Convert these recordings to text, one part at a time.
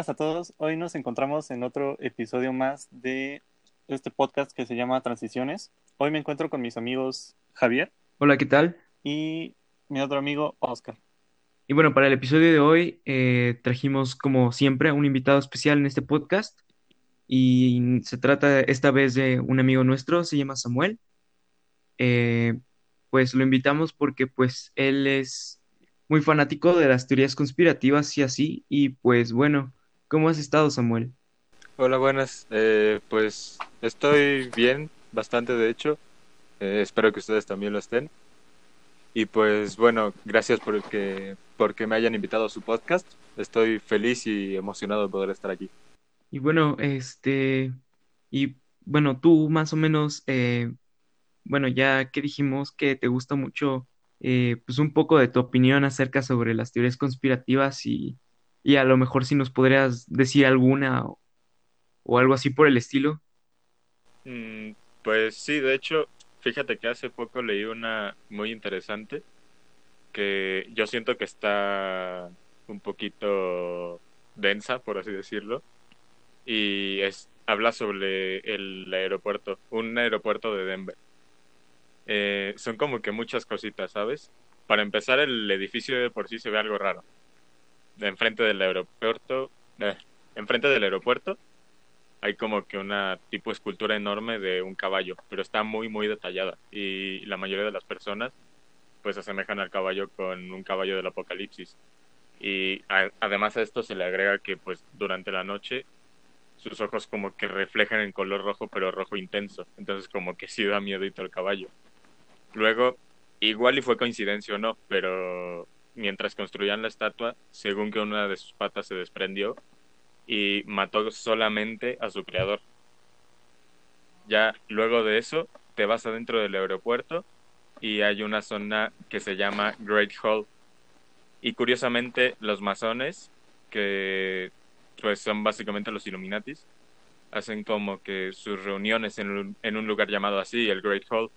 buenas a todos. Hoy nos encontramos en otro episodio más de este podcast que se llama Transiciones. Hoy me encuentro con mis amigos Javier. Hola, ¿qué tal? Y mi otro amigo Oscar. Y bueno, para el episodio de hoy eh, trajimos como siempre un invitado especial en este podcast y se trata esta vez de un amigo nuestro, se llama Samuel. Eh, pues lo invitamos porque pues él es muy fanático de las teorías conspirativas y así. Y pues bueno, ¿cómo has estado, Samuel? Hola, buenas. Eh, pues estoy bien, bastante de hecho. Eh, espero que ustedes también lo estén. Y pues bueno, gracias por que, porque me hayan invitado a su podcast. Estoy feliz y emocionado de poder estar aquí. Y bueno, este, y bueno, tú más o menos, eh, bueno, ya que dijimos que te gusta mucho eh, pues un poco de tu opinión acerca sobre las teorías conspirativas y, y a lo mejor si nos podrías decir alguna o, algo así por el estilo. Mm, pues sí, de hecho, fíjate que hace poco leí una muy interesante que yo siento que está un poquito densa, por así decirlo, y es habla sobre el aeropuerto, un aeropuerto de Denver. Eh, son como que muchas cositas, ¿sabes? Para empezar, el edificio de por sí se ve algo raro. Enfrente del aeropuerto, enfrente del aeropuerto hay como que una tipo escultura enorme de un caballo, pero está muy muy detallada y la mayoría de las personas pues asemejan al caballo con un caballo del apocalipsis. Y además a esto se le agrega que pues durante la noche sus ojos como que reflejan en color rojo, pero rojo intenso. Entonces como que sí da miedito el caballo. Luego, igual y fue coincidencia o no, pero mientras construían la estatua, según que una de sus patas se desprendió y mató solamente a su creador. Ya luego de eso, te vas adentro del aeropuerto y hay una zona que se llama Great Hall. Y curiosamente, los masones, que pues son básicamente los Illuminatis, hacen como que sus reuniones en un, en un lugar llamado así, el Great Hall,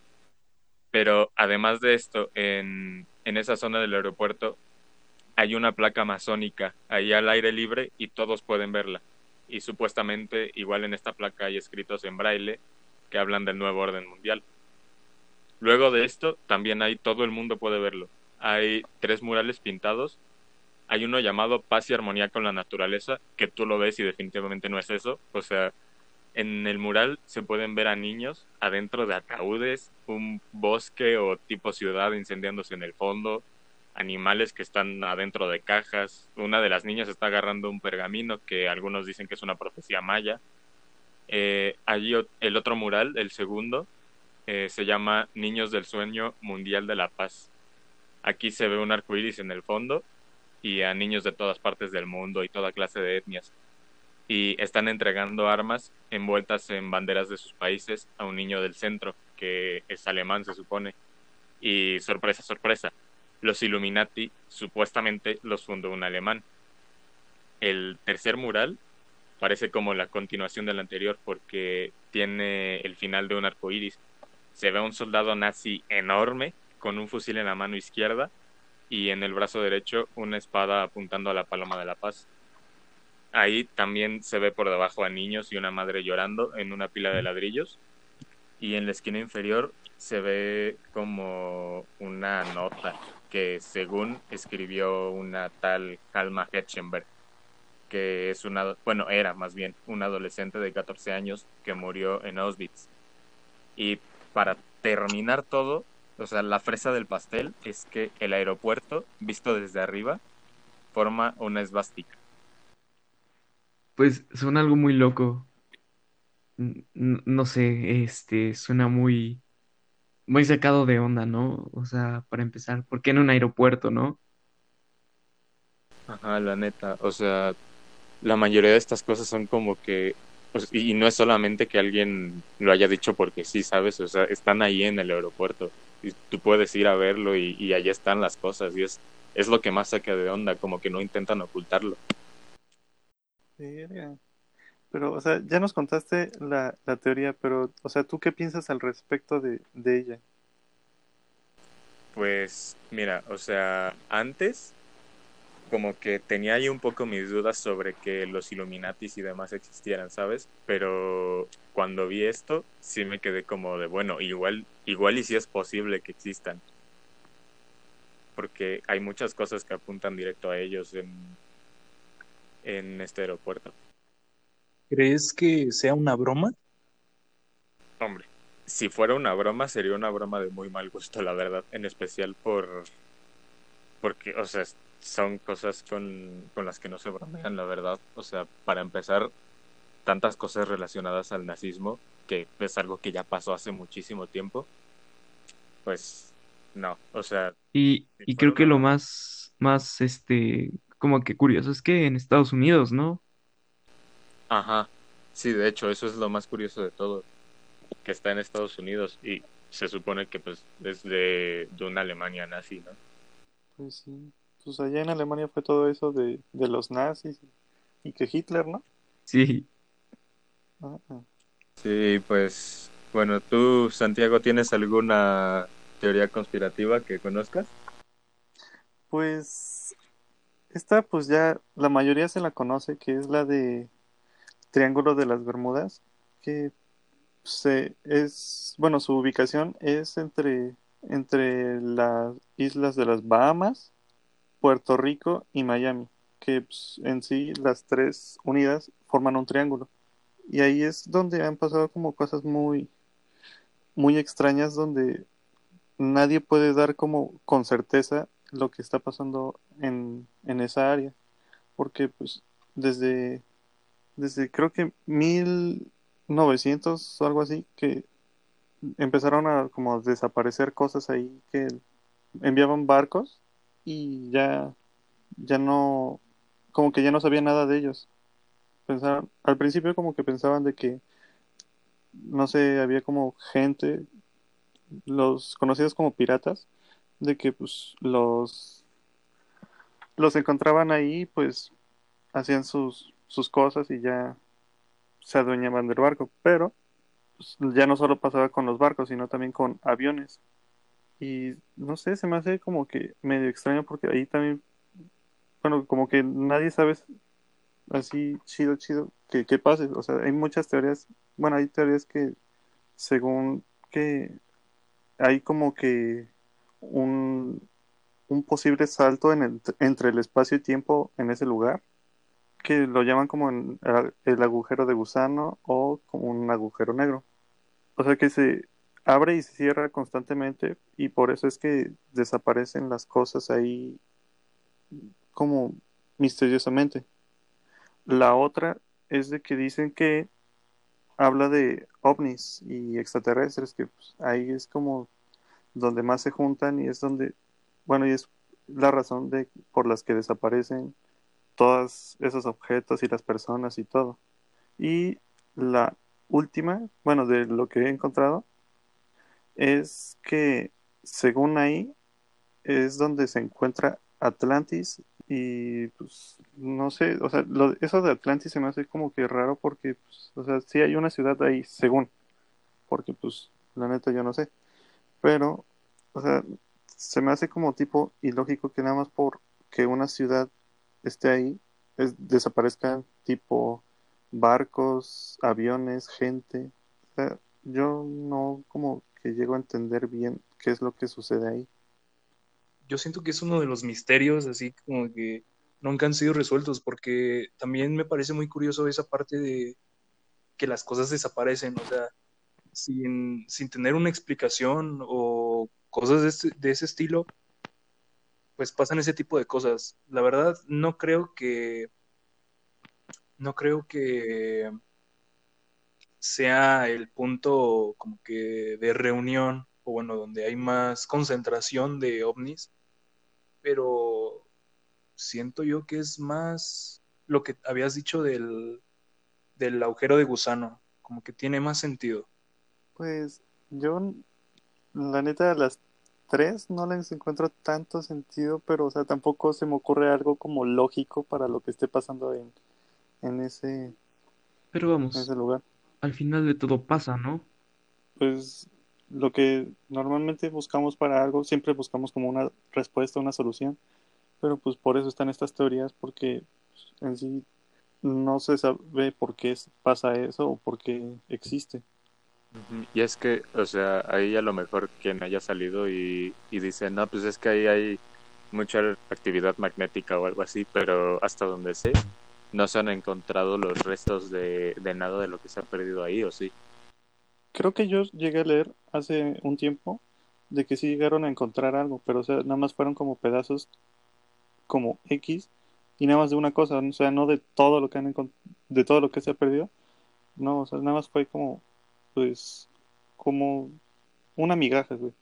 pero además de esto, en, en esa zona del aeropuerto hay una placa masónica ahí al aire libre y todos pueden verla. Y supuestamente igual en esta placa hay escritos en braille que hablan del nuevo orden mundial. Luego de esto, también hay todo el mundo puede verlo. Hay tres murales pintados. Hay uno llamado Paz y Armonía con la Naturaleza, que tú lo ves y definitivamente no es eso. O sea, en el mural se pueden ver a niños adentro de ataúdes, un bosque o tipo ciudad incendiándose en el fondo, animales que están adentro de cajas. Una de las niñas está agarrando un pergamino que algunos dicen que es una profecía maya. Eh, allí el otro mural, el segundo, eh, se llama Niños del Sueño Mundial de la Paz. Aquí se ve un arco iris en el fondo y a niños de todas partes del mundo y toda clase de etnias y están entregando armas envueltas en banderas de sus países a un niño del centro, que es alemán se supone. Y sorpresa, sorpresa, los Illuminati supuestamente los fundó un alemán. El tercer mural parece como la continuación del anterior porque tiene el final de un arco iris. Se ve a un soldado nazi enorme con un fusil en la mano izquierda y en el brazo derecho una espada apuntando a la paloma de la paz. Ahí también se ve por debajo a niños y una madre llorando en una pila de ladrillos. Y en la esquina inferior se ve como una nota que según escribió una tal Halma Hetchenberg, que es una, bueno, era más bien un adolescente de 14 años que murió en Auschwitz. Y para terminar todo, o sea, la fresa del pastel es que el aeropuerto, visto desde arriba, forma una esvástica. Pues suena algo muy loco. No sé, este, suena muy, muy sacado de onda, ¿no? O sea, para empezar, ¿por qué en un aeropuerto, no? Ajá, la neta, o sea, la mayoría de estas cosas son como que, y no es solamente que alguien lo haya dicho porque sí, ¿sabes? O sea, están ahí en el aeropuerto y tú puedes ir a verlo y, y allá están las cosas y es, es lo que más saca de onda, como que no intentan ocultarlo. Pero, o sea, ya nos contaste la, la teoría, pero, o sea, ¿tú qué piensas al respecto de, de ella? Pues, mira, o sea, antes, como que tenía ahí un poco mis dudas sobre que los Illuminatis y demás existieran, ¿sabes? Pero cuando vi esto, sí me quedé como de, bueno, igual, igual y si es posible que existan. Porque hay muchas cosas que apuntan directo a ellos en, en este aeropuerto. ¿Crees que sea una broma? Hombre, si fuera una broma, sería una broma de muy mal gusto, la verdad. En especial por. Porque, o sea, son cosas con, con las que no se bromean, la verdad. O sea, para empezar, tantas cosas relacionadas al nazismo, que es algo que ya pasó hace muchísimo tiempo, pues no, o sea. Y, y creo que lo más, más, este, como que curioso es que en Estados Unidos, ¿no? Ajá, sí, de hecho, eso es lo más curioso de todo, que está en Estados Unidos y se supone que pues es de, de una Alemania nazi, ¿no? Pues sí. Pues allá en Alemania fue todo eso de, de los nazis y que Hitler, ¿no? Sí. Ah, ah. Sí, pues bueno, tú, Santiago, ¿tienes alguna teoría conspirativa que conozcas? Pues esta pues ya la mayoría se la conoce, que es la de Triángulo de las Bermudas, que se es, bueno, su ubicación es entre entre las islas de las Bahamas, Puerto Rico y Miami, que pues, en sí las tres unidas forman un triángulo. Y ahí es donde han pasado como cosas muy muy extrañas donde nadie puede dar como con certeza lo que está pasando en, en esa área. Porque pues desde, desde creo que 1900 o algo así, que empezaron a como desaparecer cosas ahí que enviaban barcos y ya, ya no, como que ya no sabía nada de ellos. Pensaron, al principio como que pensaban de que, no sé, había como gente los conocidos como piratas, de que pues los los encontraban ahí, pues hacían sus, sus cosas y ya se adueñaban del barco, pero pues, ya no solo pasaba con los barcos, sino también con aviones. Y no sé, se me hace como que medio extraño porque ahí también, bueno, como que nadie sabe así chido, chido, que, que pase. O sea, hay muchas teorías, bueno, hay teorías que según que hay como que un, un posible salto entre el espacio y tiempo en ese lugar, que lo llaman como el agujero de gusano o como un agujero negro. O sea que se abre y se cierra constantemente y por eso es que desaparecen las cosas ahí como misteriosamente. La otra es de que dicen que habla de ovnis y extraterrestres, que pues, ahí es como donde más se juntan y es donde, bueno, y es la razón de por las que desaparecen todos esos objetos y las personas y todo. Y la última, bueno, de lo que he encontrado, es que según ahí es donde se encuentra Atlantis y pues no sé, o sea, lo, eso de Atlantis se me hace como que raro porque, pues, o sea, sí hay una ciudad ahí, según, porque pues la neta yo no sé, pero, o sea, se me hace como tipo ilógico que nada más por que una ciudad esté ahí, es, desaparezcan tipo barcos, aviones, gente, o sea, yo no como que llego a entender bien qué es lo que sucede ahí. Yo siento que es uno de los misterios, así como que nunca han sido resueltos, porque también me parece muy curioso esa parte de que las cosas desaparecen, o sea, sin, sin tener una explicación o cosas de, este- de ese estilo, pues pasan ese tipo de cosas. La verdad, no creo que, no creo que sea el punto como que de reunión, o bueno, donde hay más concentración de ovnis, pero siento yo que es más lo que habías dicho del, del agujero de gusano, como que tiene más sentido. Pues yo, la neta, las tres no les encuentro tanto sentido, pero o sea, tampoco se me ocurre algo como lógico para lo que esté pasando en, en ese, Pero en vamos, ese lugar. al final de todo pasa, ¿no? Pues lo que normalmente buscamos para algo, siempre buscamos como una respuesta, una solución, Pero pues por eso están estas teorías, porque pues, en sí no se sabe por qué pasa eso o por qué existe. Y es que, o sea, ahí a lo mejor quien haya salido y, y dice, no, pues es que ahí hay mucha actividad magnética o algo así, pero hasta donde sé, no se han encontrado los restos de, de nada de lo que se ha perdido ahí, ¿o sí? Creo que yo llegué a leer hace un tiempo de que sí llegaron a encontrar algo, pero o sea, nada más fueron como pedazos como X y nada más de una cosa, o sea, no de todo lo que han de todo lo que se ha perdido. No, o sea, nada más fue como pues como una migaja, güey.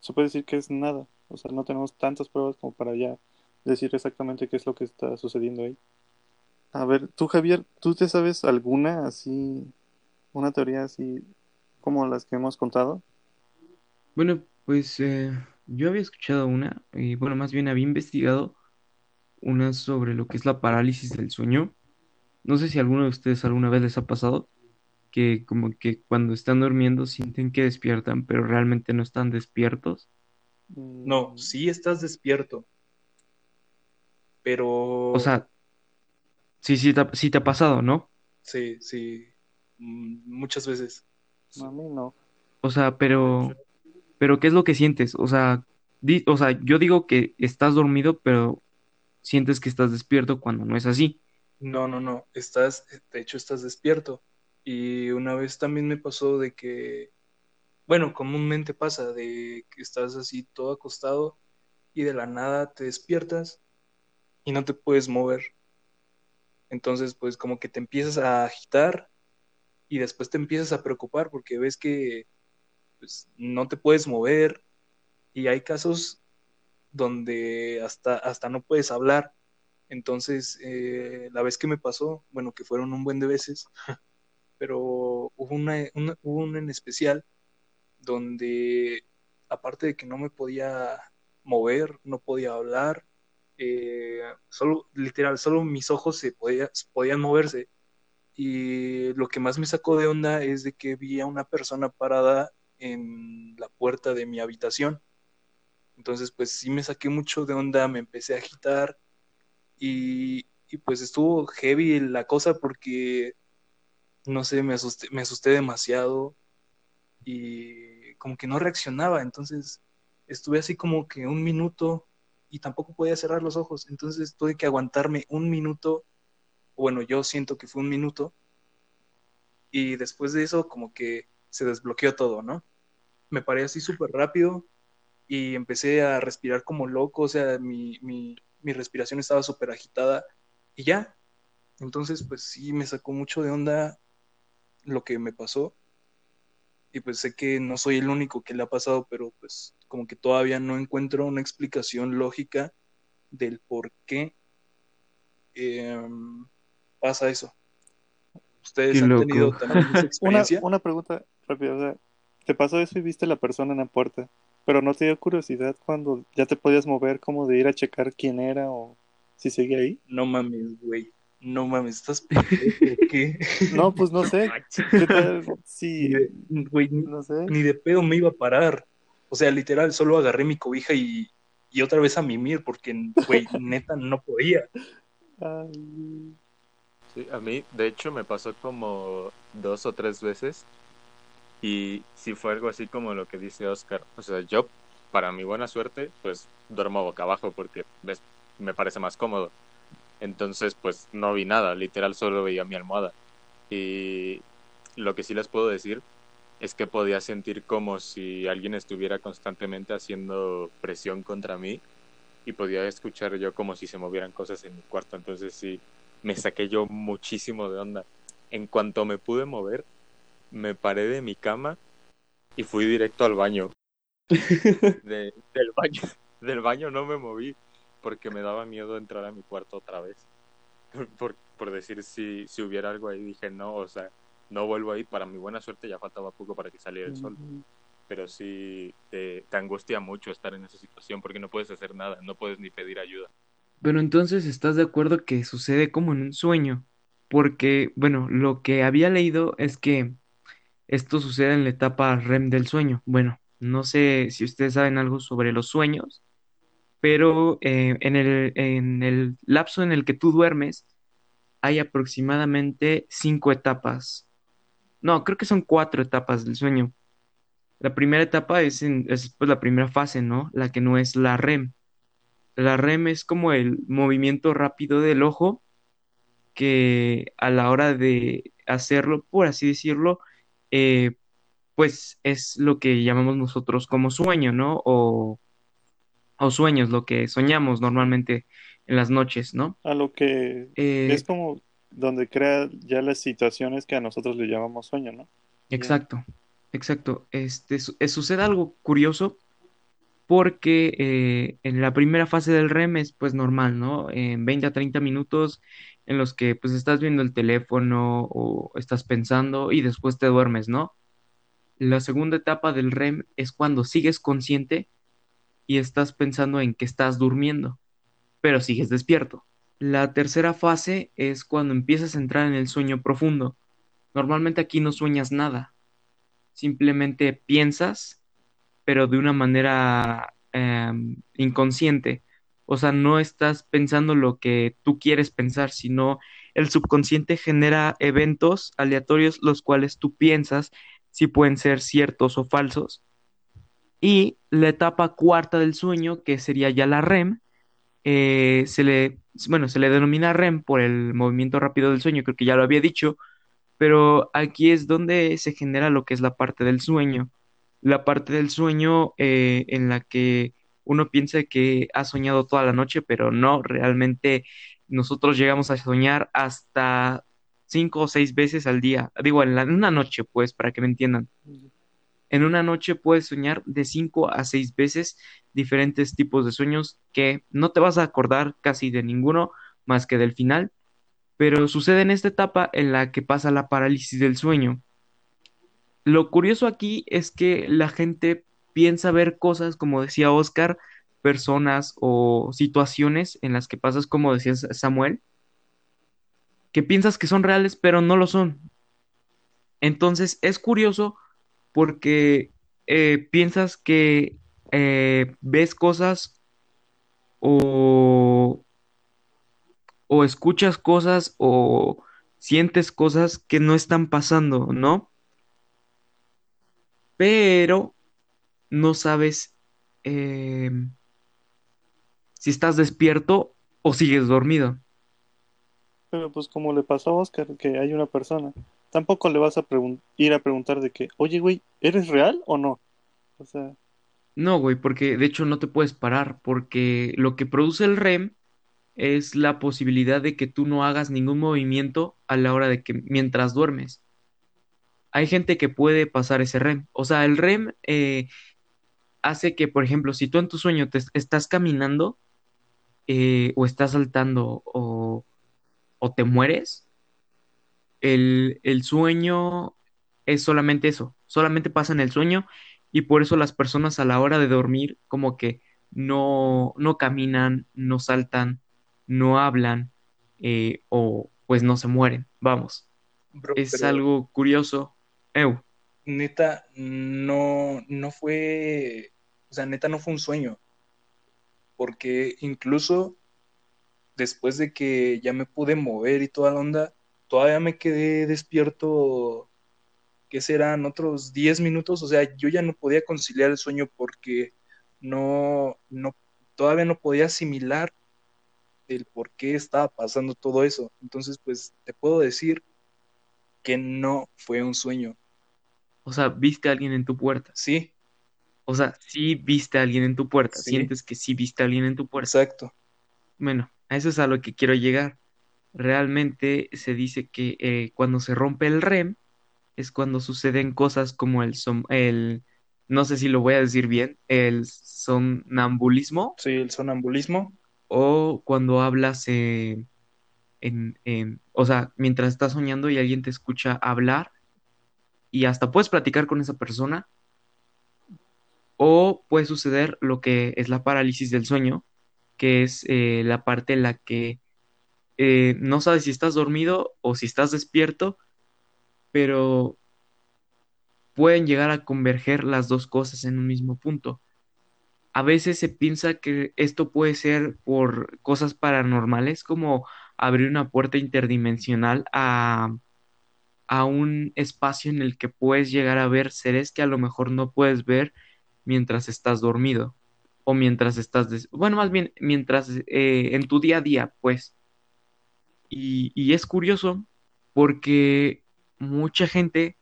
Se puede decir que es nada, o sea, no tenemos tantas pruebas como para ya decir exactamente qué es lo que está sucediendo ahí. A ver, tú Javier, ¿tú te sabes alguna así, una teoría así como las que hemos contado? Bueno, pues eh, yo había escuchado una, y bueno, más bien había investigado una sobre lo que es la parálisis del sueño. No sé si alguno de ustedes alguna vez les ha pasado que como que cuando están durmiendo sienten que despiertan, pero realmente no están despiertos. No, Mm, sí estás despierto, pero O sea, sí, sí te ha, sí te ha pasado, ¿no? sí, sí, mm, muchas veces. a mí no. O sea, pero, pero ¿qué es lo que sientes? O sea, di- o sea, yo digo que estás dormido, pero sientes que estás despierto cuando no es así. No, no, no, estás, de hecho estás despierto. Y una vez también me pasó de que, bueno, comúnmente pasa de que estás así todo acostado y de la nada te despiertas y no te puedes mover. Entonces, pues como que te empiezas a agitar y después te empiezas a preocupar porque ves que pues, no te puedes mover y hay casos donde hasta, hasta no puedes hablar. Entonces, eh, la vez que me pasó, bueno, que fueron un buen de veces, pero hubo una, hubo una en especial donde, aparte de que no me podía mover, no podía hablar, eh, solo, literal, solo mis ojos se podía- podían moverse. Y lo que más me sacó de onda es de que vi a una persona parada en la puerta de mi habitación. Entonces, pues sí me saqué mucho de onda, me empecé a agitar y, y pues estuvo heavy la cosa porque, no sé, me asusté, me asusté demasiado y como que no reaccionaba. Entonces, estuve así como que un minuto y tampoco podía cerrar los ojos. Entonces, tuve que aguantarme un minuto. Bueno, yo siento que fue un minuto. Y después de eso, como que se desbloqueó todo, ¿no? Me paré así súper rápido y empecé a respirar como loco, o sea, mi, mi, mi respiración estaba súper agitada y ya. Entonces, pues sí, me sacó mucho de onda lo que me pasó. Y pues sé que no soy el único que le ha pasado, pero pues como que todavía no encuentro una explicación lógica del por qué em, pasa eso. ¿Ustedes han loco. tenido también esa Una, experiencia? una pregunta rápida, o sea, te pasó eso y viste a la persona en la puerta, pero no te dio curiosidad cuando ya te podías mover como de ir a checar quién era o si seguía ahí. No mames, güey. No mames, estás pendejo, ¿o ¿qué? No, pues no sé, ¿qué tal Ni si, de, güey, ni- no sé? ni de pedo me iba a parar. O sea, literal, solo agarré mi cobija y, y otra vez a mimir, porque, güey, neta, no podía. Ay, Sí, a mí, de hecho, me pasó como dos o tres veces y sí fue algo así como lo que dice Oscar. O sea, yo, para mi buena suerte, pues duermo boca abajo porque ves, me parece más cómodo. Entonces, pues no vi nada, literal solo veía mi almohada. Y lo que sí les puedo decir es que podía sentir como si alguien estuviera constantemente haciendo presión contra mí y podía escuchar yo como si se movieran cosas en mi cuarto. Entonces sí, me saqué yo muchísimo de onda. En cuanto me pude mover, me paré de mi cama y fui directo al baño. De- del baño. Del baño no me moví porque me daba miedo entrar a mi cuarto otra vez. Por, por decir si, si hubiera algo ahí, dije no, o sea, no vuelvo ahí. Para mi buena suerte ya faltaba poco para que saliera el sol. Pero sí te, te angustia mucho estar en esa situación porque no puedes hacer nada, no puedes ni pedir ayuda. Pero entonces estás de acuerdo que sucede como en un sueño, porque, bueno, lo que había leído es que esto sucede en la etapa REM del sueño. Bueno, no sé si ustedes saben algo sobre los sueños, pero eh, en el, en el lapso en el que tú duermes hay aproximadamente cinco etapas. No, creo que son cuatro etapas del sueño. La primera etapa es, es, pues, la primera fase, ¿no? La que no es la REM. La REM es como el movimiento rápido del ojo que a la hora de hacerlo, por así decirlo, eh, pues es lo que llamamos nosotros como sueño, ¿no? O, o sueños, lo que soñamos normalmente en las noches, ¿no? A lo que Eh, es como donde crea ya las situaciones que a nosotros le llamamos sueño, ¿no? Exacto, exacto. Este, su- eh, sucede algo curioso porque eh, en la primera fase del REM es pues normal, ¿no? En 20 a 30 minutos en los que pues estás viendo el teléfono o estás pensando y después te duermes, ¿no? La segunda etapa del REM es cuando sigues consciente y estás pensando en que estás durmiendo, pero sigues despierto. La tercera fase es cuando empiezas a entrar en el sueño profundo. Normalmente aquí no sueñas nada, simplemente piensas, pero de una manera em, inconsciente. O sea, no estás pensando lo que tú quieres pensar, sino el subconsciente genera eventos aleatorios los cuales tú piensas si pueden ser ciertos o falsos. Y la etapa cuarta del sueño, que sería ya la REM, eh, se le, bueno, se le denomina REM por el movimiento rápido del sueño, creo que ya lo había dicho, pero aquí es donde se genera lo que es la parte del sueño. La parte del sueño eh, en la que uno piensa que ha soñado toda la noche, pero no, realmente nosotros llegamos a soñar hasta cinco o seis veces al día. Digo, en, en una noche, pues, para que me entiendan. En una noche puedes soñar de cinco a seis veces diferentes tipos de sueños que no te vas a acordar casi de ninguno más que del final, pero sucede en esta etapa en la que pasa la parálisis del sueño. Lo curioso aquí es que la gente piensa ver cosas, como decía Oscar, personas o situaciones en las que pasas, como decía Samuel, que piensas que son reales, pero no lo son. Entonces es curioso porque eh, piensas que eh, ves cosas o, o escuchas cosas o sientes cosas que no están pasando, ¿no? Pero no sabes eh, si estás despierto o sigues dormido. Pero pues como le pasó a Oscar, que hay una persona, tampoco le vas a ir a preguntar de que, oye, güey, ¿eres real o no? O sea, No, güey, porque de hecho no te puedes parar, porque lo que produce el REM es la posibilidad de que tú no hagas ningún movimiento a la hora de que mientras duermes. Hay gente que puede pasar ese REM. O sea, el REM eh, hace que, por ejemplo, si tú en tu sueño te estás caminando eh, o estás saltando o, o te mueres, el, el sueño es solamente eso, solamente pasa en el sueño y por eso las personas a la hora de dormir como que no, no caminan, no saltan, no hablan eh, o pues no se mueren. Vamos, Bro, es pero algo curioso. Eu, neta, no, no fue, o sea, neta no fue un sueño, porque incluso después de que ya me pude mover y toda la onda, todavía me quedé despierto, ¿qué serán? Otros 10 minutos, o sea, yo ya no podía conciliar el sueño porque no, no, todavía no podía asimilar el por qué estaba pasando todo eso. Entonces, pues te puedo decir que no fue un sueño. o sea, viste a alguien en tu puerta. Sí, O sea, sí viste a alguien en tu puerta. Sí. Sientes que sí viste a alguien en tu puerta. exacto. Bueno, a eso es a lo que quiero llegar. Realmente se dice que eh, cuando se rompe el REM es cuando suceden cosas como el, el, no sé si lo voy a decir bien, el somnambulismo Sí, el sonambulismo. o cuando hablas eh, en, en- o sea, mientras estás soñando y alguien te escucha hablar y hasta puedes platicar con esa persona o puede suceder lo que es la parálisis del sueño, que es eh, la parte en la que eh, no sabes si estás dormido o si estás despierto, pero pueden llegar a converger las dos cosas en un mismo punto. a veces se piensa que esto puede ser por cosas paranormales, como abrir una puerta interdimensional a, a un espacio en el que puedes llegar a ver seres que a lo mejor no puedes ver mientras estás dormido o mientras estás, bueno, más bien mientras eh, en tu día a día, pues. Y, es curioso porque mucha gente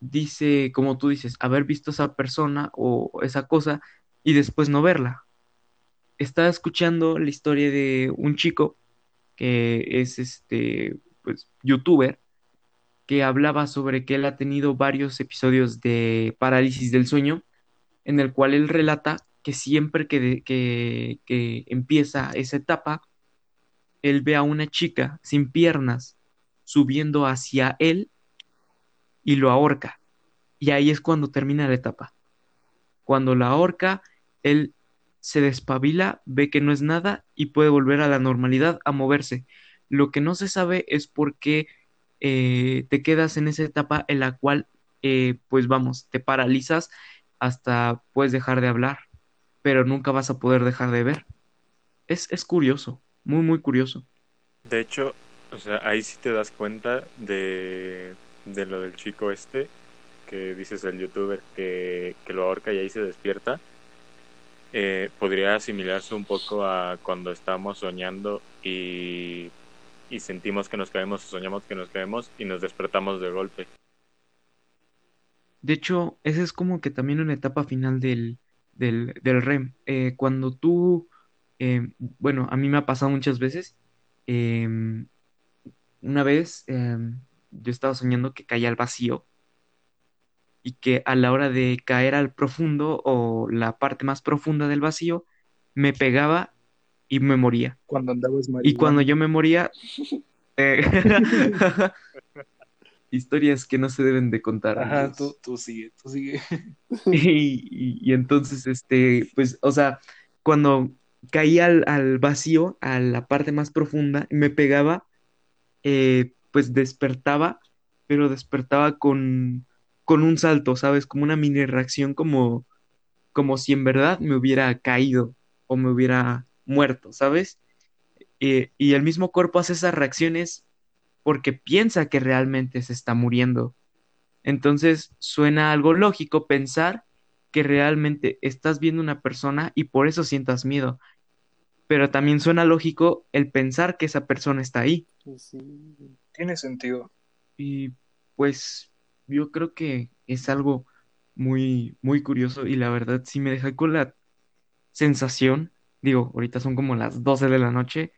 dice, como tú dices, haber visto esa persona o esa cosa y después no verla. Estaba escuchando la historia de un chico que es este, pues, youtuber, que hablaba sobre que él ha tenido varios episodios de parálisis del sueño, en el cual él relata que siempre que, que empieza esa etapa, él ve a una chica sin piernas subiendo hacia él y lo ahorca. Y ahí es cuando termina la etapa. Cuando la ahorca, él se despabila, ve que no es nada y puede volver a la normalidad, a moverse. Lo que no se sabe es por qué eh, te quedas en esa etapa en la cual, eh, pues vamos, te paralizas hasta puedes dejar de hablar, pero nunca vas a poder dejar de ver. Es, es curioso, muy, muy curioso. De hecho, o sea, ahí sí te das cuenta de, de lo del chico este, que dices el youtuber que, que lo ahorca y ahí se despierta. Eh, podría asimilarse un poco a cuando estamos soñando y, y sentimos que nos caemos, soñamos que nos caemos y nos despertamos de golpe. De hecho, esa es como que también una etapa final del, del, del REM. Eh, cuando tú, eh, bueno, a mí me ha pasado muchas veces. em, una vez em, yo estaba soñando que caía al vacío y que a la hora de caer al profundo o la parte más profunda del vacío, me pegaba y me moría. Cuando andabas Y cuando marihuana. yo me moría, eh, historias que no se deben de contar. Ajá, tú, tú sigue, tú sigue. Y, y- y entonces, este, pues, o sea, cuando caía al, al vacío, a la parte más profunda, y me pegaba, eh, pues despertaba, pero despertaba con, con un salto, ¿sabes? Como una mini reacción, como, como si en verdad me hubiera caído o me hubiera muerto, ¿sabes? Eh, y el mismo cuerpo hace esas reacciones porque piensa que realmente se está muriendo. Entonces suena algo lógico pensar que realmente estás viendo una persona y por eso sientas miedo. Pero también suena lógico el pensar que esa persona está ahí. Sí. Tiene sentido. Y pues yo creo que es algo muy, muy curioso y la verdad sí me deja con la sensación, digo, ahorita son como las 12 de la noche,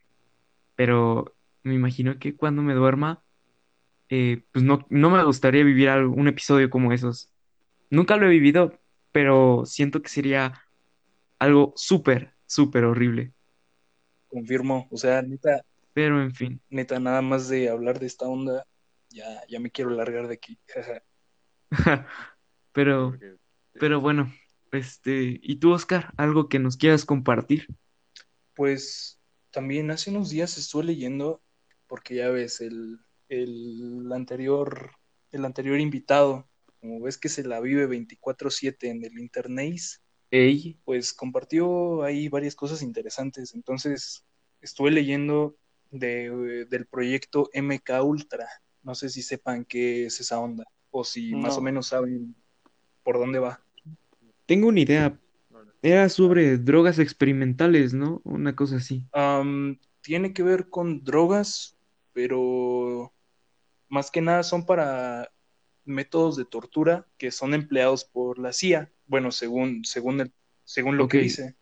pero me imagino que cuando me duerma, eh, pues no, no me gustaría vivir algo- un episodio como esos. Nunca lo he vivido, pero siento que sería algo súper, súper horrible. Confirmo. O sea, neta, Pero en fin, neta, nada más de hablar de esta onda, ya, ya me quiero largar de aquí. jaja. pero, Porque- pero bueno, este, ¿y tú, Oscar, algo que nos quieras compartir? Pues también hace unos días estuve leyendo, porque ya ves, el, el anterior, el anterior invitado, como ves que se la vive 24/7 en el internet, Ey, pues compartió ahí varias cosas interesantes. Entonces, estuve leyendo de, del proyecto MK Ultra. No sé si sepan qué es esa onda, o si más o menos saben por dónde va. tengo una idea. Era sobre drogas experimentales, ¿no? Una cosa así. Tiene que ver con drogas, pero más que nada son para métodos de tortura que son empleados por la CIA. Bueno, según, según, el, según lo que dice.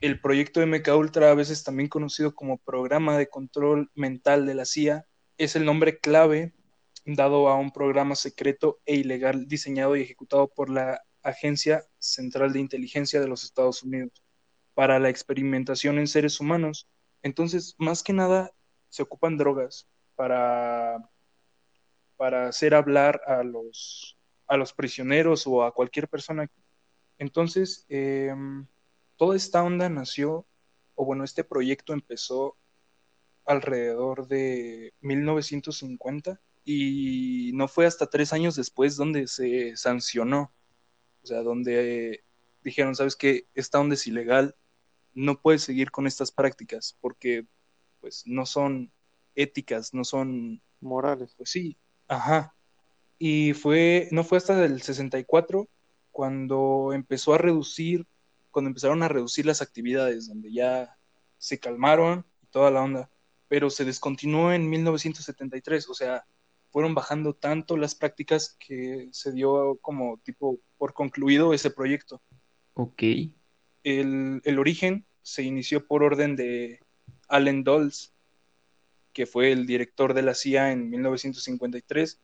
El proyecto MK Ultra, a veces también conocido como Programa de Control Mental de la CIA, es el nombre clave dado a un programa secreto e ilegal diseñado y ejecutado por la Agencia Central de Inteligencia de los Estados Unidos para la experimentación en seres humanos. Entonces, más que nada, se ocupan drogas para, para hacer hablar a los, a los prisioneros o a cualquier persona. Entonces, eh, toda esta onda nació, o bueno, este proyecto empezó alrededor de 1950 y no fue hasta tres años después donde se sancionó, o sea, donde dijeron, ¿sabes qué? Esta onda es ilegal, no puedes seguir con estas prácticas porque pues no son éticas, no son Morales. pues sí, ajá. Y fue, no fue hasta el 64 cuando empezó a reducir, cuando empezaron a reducir las actividades, donde ya se calmaron y toda la onda, pero se descontinuó en 1973, o sea, fueron bajando tanto las prácticas que se dio como tipo por concluido ese proyecto. Ok. El, el origen se inició por orden de Allen Dulles, que fue el director de la CIA en 1953.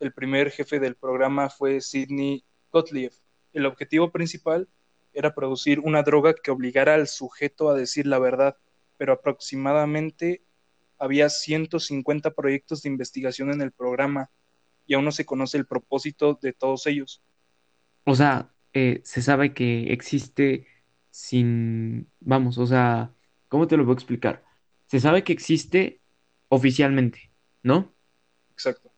El primer jefe del programa fue Sidney Gottlieb. El objetivo principal era producir una droga que obligara al sujeto a decir la verdad, pero aproximadamente había 150 proyectos de investigación en el programa y aún no se conoce el propósito de todos ellos. O sea, eh, se sabe que existe sin, vamos, o sea, ¿cómo te lo puedo explicar? Se sabe que existe oficialmente, ¿no? Exacto.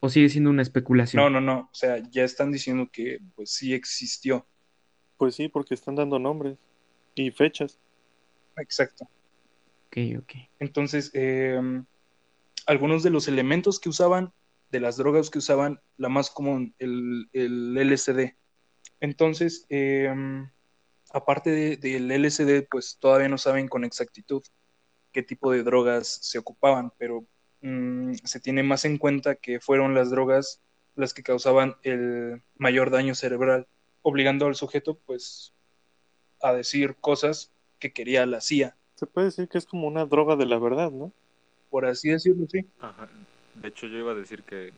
¿O sigue siendo una especulación? No, no, no. O sea, ya están diciendo que pues sí existió. Pues sí, porque están dando nombres y fechas. Exacto. Ok, ok. Entonces, eh, algunos de los elementos que usaban, de las drogas que usaban, la más común, el, el LSD. Entonces, eh, aparte de- del LSD, pues todavía no saben con exactitud qué tipo de drogas se ocupaban, pero mm, se tiene más en cuenta que fueron las drogas las que causaban el mayor daño cerebral, obligando al sujeto, pues, a decir cosas que quería la CIA, Se puede decir que es como una droga de la verdad, ¿no? por así decirlo, sí. Ajá. De hecho, yo iba a decir que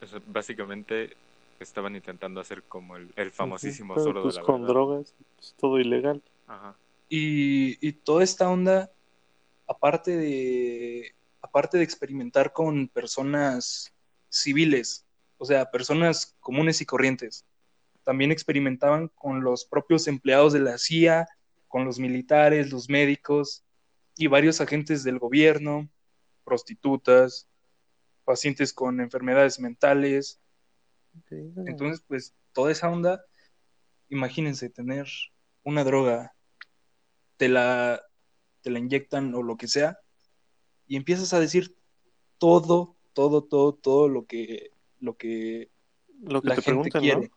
o sea, básicamente estaban intentando hacer como el, el famosísimo sordo pues de la con verdad. drogas, es todo ilegal. Ajá. Y, y toda esta onda, aparte de, aparte de experimentar con personas civiles, o sea, personas comunes y corrientes, también experimentaban con los propios empleados de la CIA, con los militares, los médicos y varios agentes del gobierno, prostitutas, pacientes con enfermedades mentales. Entonces, pues toda esa onda, imagínense tener una droga, te la, te la inyectan o lo que sea, y empiezas a decir todo, todo, todo, todo lo que, lo que lo que la te gente preguntan, quiere. ¿no?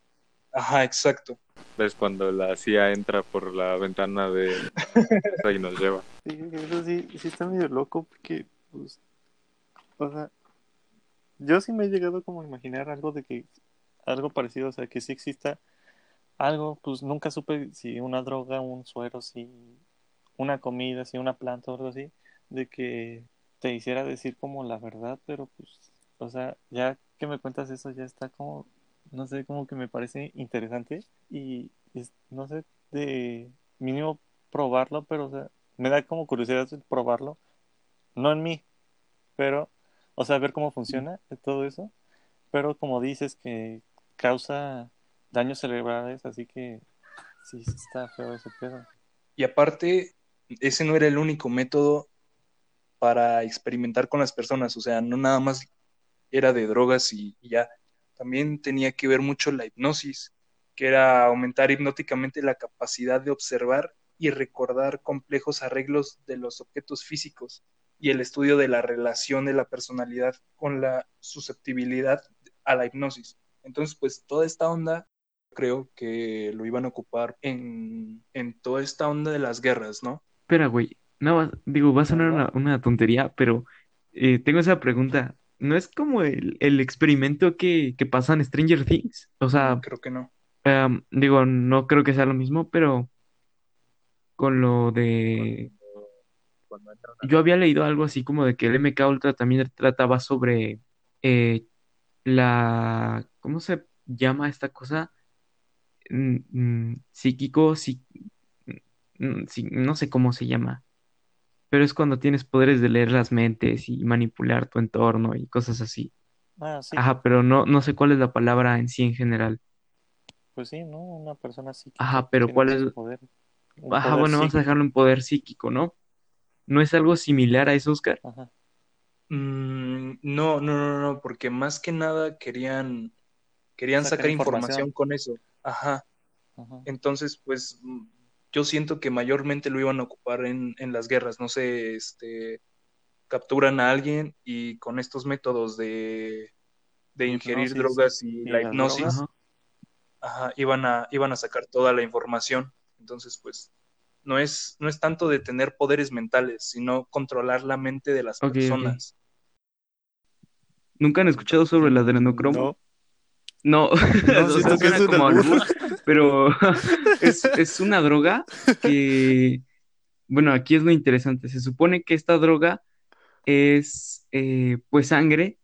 Ajá, exacto. ¿Ves cuando la CIA entra por la ventana de y nos lleva? Sí, eso sí, sí está medio loco porque, pues, o sea, yo sí me he llegado como a imaginar algo de que, algo parecido, o sea, que sí exista algo, pues nunca supe si una droga, un suero, si una comida, si una planta o algo así, de que te hiciera decir como la verdad, pero pues, o sea, ya que me cuentas eso ya está como, no sé, como que me parece interesante y, es- no sé, de mínimo probarlo, pero o sea, me da como curiosidad probarlo, no en mí, pero, o sea, ver cómo funciona todo eso, pero como dices que causa daños cerebrales, así que sí, sí está feo ese pedo. Y aparte, ese no era el único método para experimentar con las personas, o sea, no nada más era de drogas y, ya, también tenía que ver mucho la hipnosis, que era aumentar hipnóticamente la capacidad de observar y recordar complejos arreglos de los objetos físicos y el estudio de la relación de la personalidad con la susceptibilidad a la hipnosis. Entonces, pues toda esta onda creo que lo iban a ocupar en, en toda esta onda de las guerras, ¿no? Espera, güey. No, digo, va a sonar una, una tontería, pero eh, tengo esa pregunta. ¿No es como el, el experimento que, que pasa en Stranger Things? O sea, Creo que no. em, digo, no creo que sea lo mismo, pero con lo de... Cuando entra una- Yo había leído algo así como de que el MK Ultra también trataba sobre eh, la... ¿Cómo se llama esta cosa? Mm, mm, psíquico, sí, mm, sí, no sé cómo se llama, pero es cuando tienes poderes de leer las mentes y manipular tu entorno y cosas así. Ah, sí, Ajá, pero no, no sé cuál es la palabra en sí en general. pues sí, ¿no? Una persona así. Ajá, pero ¿cuál es? Poder, Ajá, poder bueno, vamos a dejarlo en poder psíquico, ¿no? ¿No es algo similar a eso, Oscar? Ajá. Mm, no, no, no, no, porque más que nada querían, querían Sacar sacar información información. con eso. Ajá. Ajá. Entonces, pues mm, yo siento que mayormente lo iban a ocupar en, en las guerras. No sé, este, capturan a alguien y con estos métodos de, de ingerir Hipnosis drogas y y la hipnosis, drogas. Ajá. ajá, iban a, iban a sacar toda la información. Entonces, pues, no es, no es tanto de tener poderes mentales, sino controlar la mente de las personas. ¿Nunca han escuchado sobre el adrenocromo? No, No, No, o siento sea, que suena es como albur, pero es, es una droga que, bueno, aquí es lo interesante. Se supone que esta droga es, eh, pues, sangre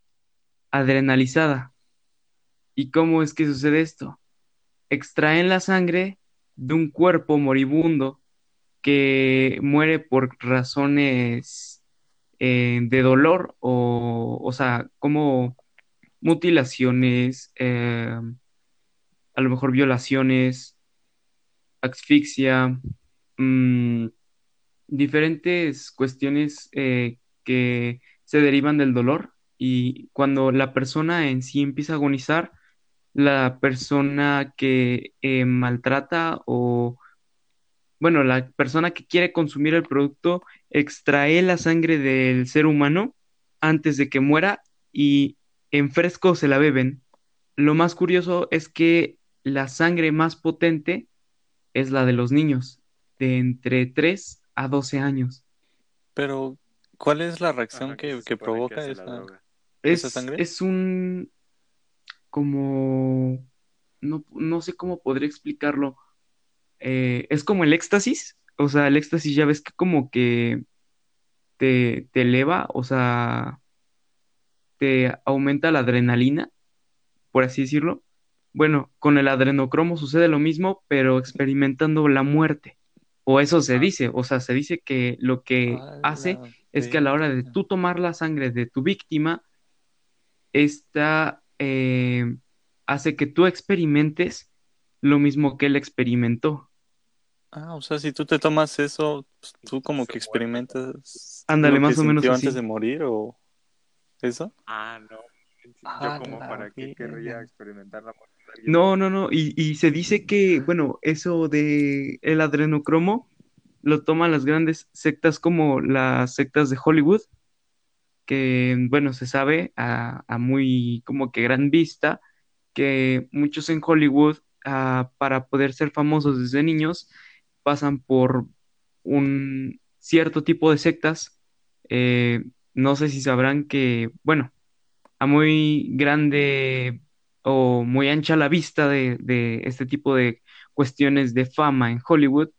adrenalizada. ¿Y cómo es que sucede esto? Extraen la sangre de un cuerpo moribundo que muere por razones eh, de dolor o, o sea, como mutilaciones, eh, a lo mejor violaciones, asfixia, mm, diferentes cuestiones eh, que se derivan del dolor. Y cuando la persona en sí empieza a agonizar, la persona que eh, maltrata o, bueno, la persona que quiere consumir el producto extrae la sangre del ser humano antes de que muera y en fresco se la beben. Lo más curioso es que la sangre más potente es la de los niños, de entre 3 a 12 años. pero ¿cuál es la reacción Ajá, que, provoca esa? droga. ¿Esa Es, sangre? es un como no, no sé cómo podría explicarlo. Eh, es como el éxtasis. O sea, el éxtasis ya ves que como que te, te eleva, o sea, te aumenta la adrenalina, por así decirlo. Bueno, con el adrenocromo sucede lo mismo, pero experimentando la muerte. O eso se dice, o sea, se dice que lo que A hace la es que a la hora de tú tomar la sangre de tu víctima, esta eh, hace que tú experimentes lo mismo que él experimentó. Ah, o sea, si tú te tomas eso, pues, tú como que experimentas Ándale, lo más que o menos así. antes de morir o eso. Ah, no. Ah, Yo como la para qué querría experimentar la muerte de alguien. No, no, no. Y, y se dice que, bueno, eso de el adrenocromo lo toman las grandes sectas como las sectas de Hollywood, que, bueno, se sabe a, a muy como que gran vista que muchos en Hollywood, ah, para poder ser famosos desde niños, pasan por un cierto tipo de sectas. Eh, no sé si sabrán que, bueno, a muy grande o muy ancha la vista de, de este tipo de cuestiones de fama en Hollywood,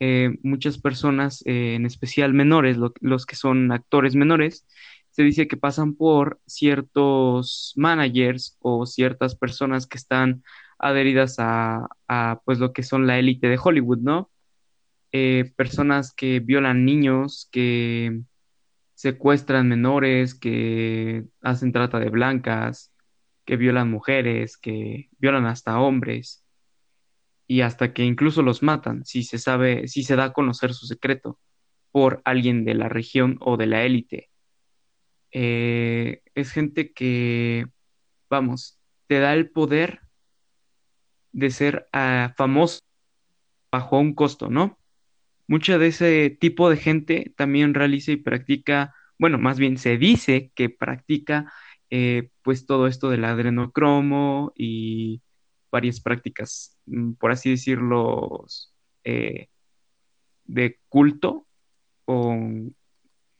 eh, muchas personas, eh, en especial menores, lo- los que son actores menores, se dice que pasan por ciertos managers o ciertas personas que están adheridas a, a, pues lo que son la élite de Hollywood, ¿no? Eh, personas que violan niños, que secuestran menores, que hacen trata de blancas, que violan mujeres, que violan hasta hombres y hasta que incluso los matan si se sabe, si se da a conocer su secreto por alguien de la región o de la élite. Eh, es gente que, vamos, te da el poder de ser ah, famoso bajo un costo, ¿no? Mucha de ese tipo de gente también realiza y practica, bueno, más bien se dice que practica eh, pues todo esto del adrenocromo y varias prácticas, mm, por así decirlo, eh, de culto o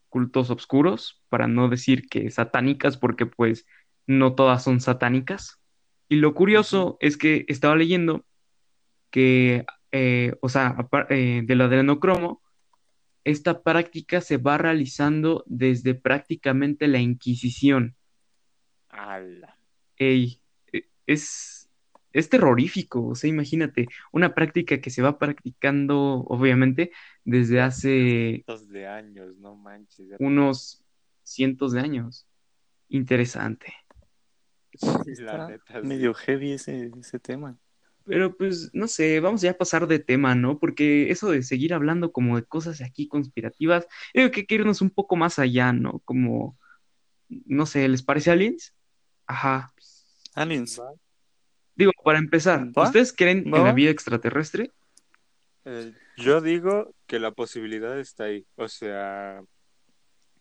cultos oscuros, para no decir que satánicas, porque pues no todas son satánicas. Y lo curioso es que estaba leyendo que, eh, o sea, eh, del adrenocromo, esta práctica se va realizando desde prácticamente la Inquisición. Ala. Ey, e- es, es terrorífico, o sea, imagínate, una práctica que se va practicando, obviamente, desde hace Cientos de años, no manches. unos cientos de años. Interesante. Sí, la neta, sí. medio heavy ese, ese tema. Pero pues, no sé, vamos ya a pasar de tema, ¿no? Porque eso de seguir hablando como de cosas aquí conspirativas, creo que hay que irnos un poco más allá, ¿no? Como, no sé, ¿les parece Aliens? Ajá. Aliens. Digo, para empezar, ¿Va? ¿ustedes creen ¿Va, en la vida extraterrestre? Eh, yo digo que la posibilidad está ahí. O sea,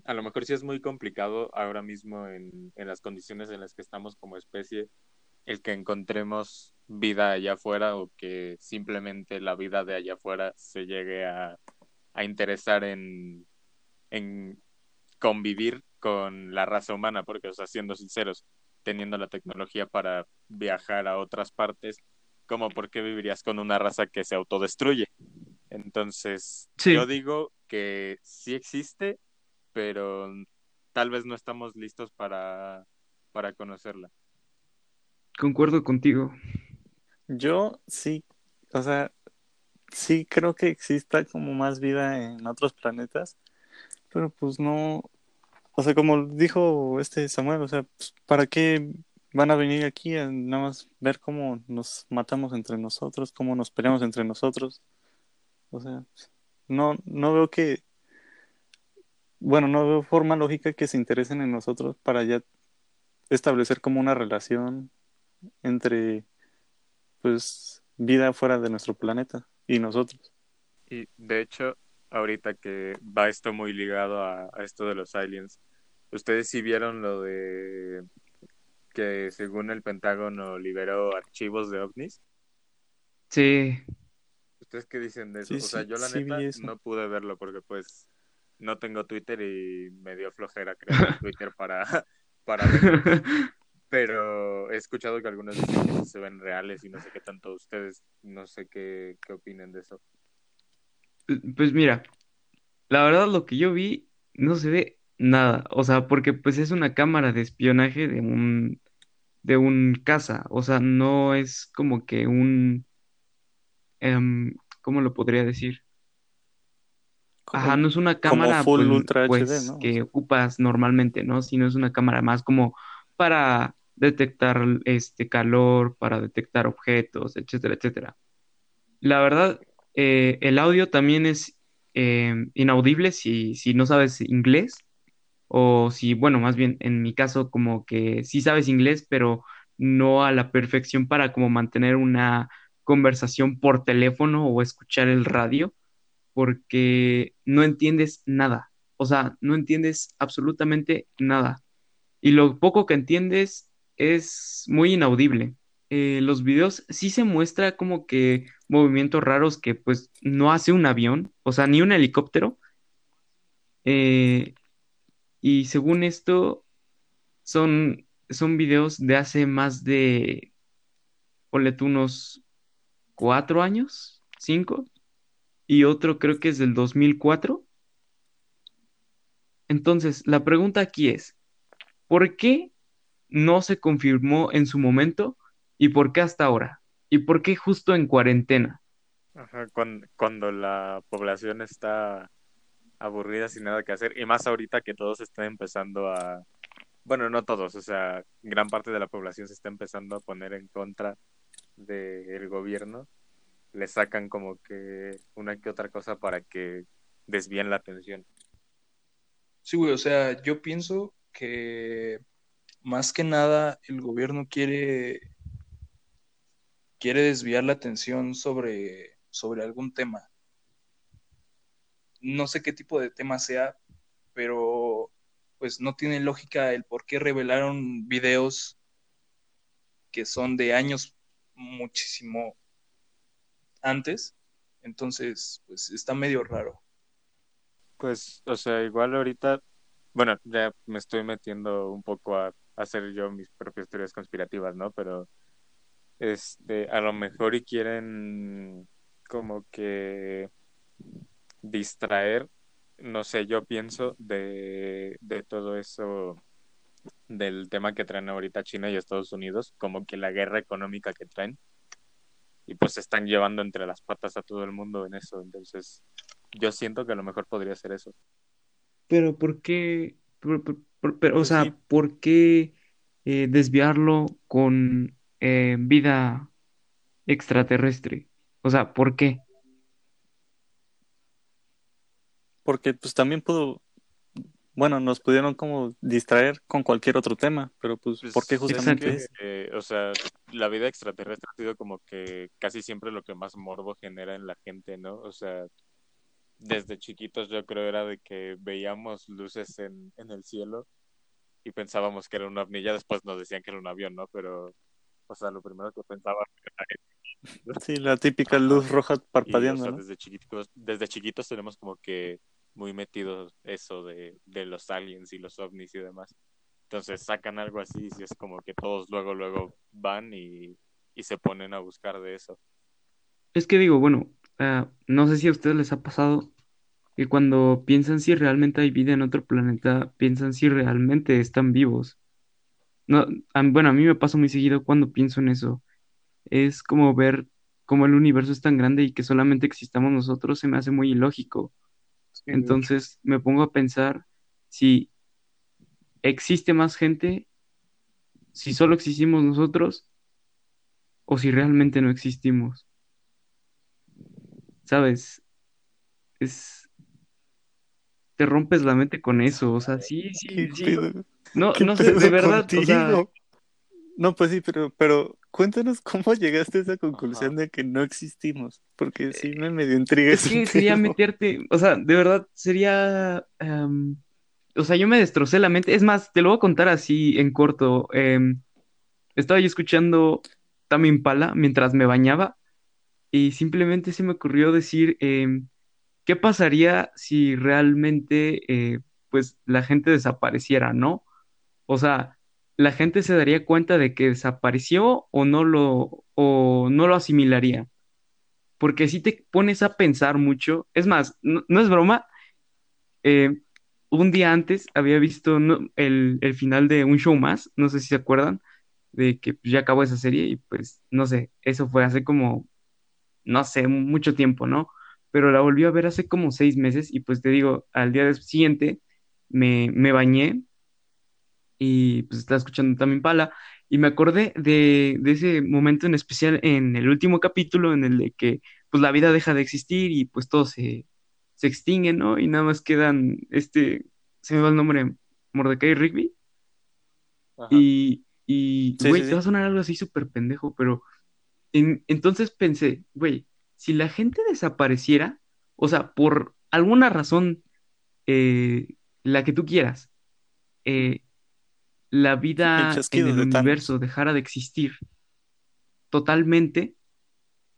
a lo mejor sí es muy complicado ahora mismo en, en las condiciones en las que estamos como especie, el que encontremos vida allá afuera o que simplemente la vida de allá afuera se llegue a, a interesar en, en convivir con la raza humana, porque, o sea, siendo sinceros, teniendo la tecnología para viajar a otras partes, como por qué vivirías con una raza que se autodestruye. Entonces, Sí. yo digo que sí existe, pero tal vez no estamos listos para, para conocerla. Concuerdo contigo. Yo sí, o sea, sí creo que exista como más vida en otros planetas, pero pues no, o sea, como dijo este Samuel, o sea, pues, ¿para qué van a venir aquí a nada más ver cómo nos matamos entre nosotros, cómo nos peleamos entre nosotros? O sea, no, no veo que, bueno, no veo forma lógica que se interesen en nosotros para ya establecer como una relación entre, pues, vida fuera de nuestro planeta y nosotros. Y de hecho, ahorita que va esto muy ligado a, a esto de los aliens, ¿ustedes sí vieron lo de que según el Pentágono liberó archivos de ovnis? Sí, ¿Ustedes qué dicen de eso? Sí, o sea, sí, yo la sí neta no pude verlo porque pues no tengo Twitter y me dio flojera crear Twitter para, para verlo. Pero he escuchado que algunos dicen que sí se ven reales y no sé qué tanto ustedes, no sé qué, qué opinen de eso. Pues mira, la verdad lo que yo vi no se ve nada, o sea, porque pues es una cámara de espionaje de un de un caza, o sea, no es como que un em, ¿cómo lo podría decir? Como- Ajá, no es una como cámara full pues, Ultra HD, pues, ¿no? Que ocupas normalmente, ¿no? Sino es una cámara más como para detectar este calor, para detectar objetos, etcétera, etcétera. La verdad, eh, el audio también es eh, inaudible si, si no sabes inglés o si, bueno, más bien en mi caso como que sí sabes inglés, pero no a la perfección para como mantener una conversación por teléfono o escuchar el radio, porque no entiendes nada. O sea, no entiendes absolutamente nada. Y lo poco que entiendes es muy inaudible. Eh, los videos sí se muestra como que movimientos raros que pues no hace un avión, o sea, ni un helicóptero. Eh, y según esto, son, son videos de hace más de, ponle tú unos cuatro años, cinco, y otro creo que es del 2004. Entonces, la pregunta aquí es, ¿por qué no se confirmó en su momento y por qué hasta ahora? ¿Y por qué justo en cuarentena? Ajá, cuando, cuando la población está aburrida sin nada que hacer, y más ahorita que todos están empezando a, bueno, no todos, o sea, gran parte de la población se está empezando a poner en contra del gobierno, le sacan como que una que otra cosa para que desvíen la atención. Sí, güey, o sea, yo pienso que más que nada el gobierno quiere, quiere desviar la atención sobre, sobre algún tema. No sé qué tipo de tema sea, pero pues no tiene lógica el por qué revelaron videos que son de años muchísimo antes. Entonces, pues está medio raro. Pues, o sea, igual ahorita, bueno, ya me estoy metiendo un poco a hacer yo mis propias teorías conspirativas, ¿no? Pero, este, a lo mejor y quieren como que distraer, no sé, yo pienso de, de todo eso del tema que traen ahorita China y Estados Unidos, como que la guerra económica que traen, y pues se están llevando entre las patas a todo el mundo en eso, entonces yo siento que a lo mejor podría ser eso. Pero ¿por qué? por- por- por- pero, o Pues sea, sí. ¿por qué eh, desviarlo con eh, vida extraterrestre? O sea, ¿por qué? Porque pues también pudo, bueno, nos pudieron como distraer con cualquier otro tema, pero pues, Pues, ¿por qué es justamente eh, o sea, la vida extraterrestre ha sido como que casi siempre lo que más morbo genera en la gente, ¿no? O sea, desde chiquitos yo creo era de que veíamos luces en, en el cielo y pensábamos que era un ovni, ya después nos decían que era un avión, ¿no? Pero, o sea, lo primero que pensaba era Sí, la típica luz roja Y, o parpadeando, sea, ¿no? desde chiquitos, desde chiquitos tenemos como que muy metidos eso de, de los aliens y los ovnis y demás. Entonces sacan algo así y es como que todos luego, luego van y, y se ponen a buscar de eso. Es que digo, bueno, ah, no sé si a ustedes les ha pasado que cuando piensan si realmente hay vida en otro planeta, piensan si realmente están vivos. No, a- bueno, a mí me pasa muy seguido cuando pienso en eso. Es como ver cómo el universo es tan grande y que solamente existamos nosotros, se me hace muy ilógico. Sí. Entonces me pongo a pensar si existe más gente, si solo existimos nosotros o si realmente no existimos. ¿Sabes? Es... Te rompes la mente con eso, o sea, sí, sí, ¿Qué sí. pedo? No, ¿Qué no sé, de verdad, o sea? No, pues sí, pero, pero cuéntanos cómo llegaste a esa conclusión Ajá. de que no existimos, porque sí me medio intriga es que sería meterte, o sea, de verdad, sería, em, o sea, yo me destrocé la mente. Es más, te lo voy a contar así en corto. em, estaba yo escuchando Tame Impala mientras me bañaba y simplemente se me ocurrió decir, em, ¿qué pasaría si realmente, eh, pues, la gente desapareciera, ¿no? O sea, la gente se daría cuenta de que desapareció o no lo, o no lo asimilaría. Porque si te pones a pensar mucho, es más, no, es broma, eh, un día antes había visto el, el final de un show más, no sé si se acuerdan, de que pues, ya acabó esa serie y pues no sé, eso fue hace como, no sé, mucho tiempo, ¿no? Pero la volví a ver hace como seis meses y pues te digo, al día siguiente me, me bañé y pues estaba escuchando también Pala y me acordé de, de ese momento en especial en el último capítulo en el de que pues la vida deja de existir y pues todo se, se extingue, ¿no? Y nada más quedan este, se me va el nombre, Mordecai Rigby Ajá. y, y Sí, güey, sí, te va a sonar algo así súper pendejo, pero en- entonces pensé, güey, si la gente desapareciera, o sea, por alguna razón, eh, la que tú quieras, eh, la El vida en el de universo dejara de existir totalmente,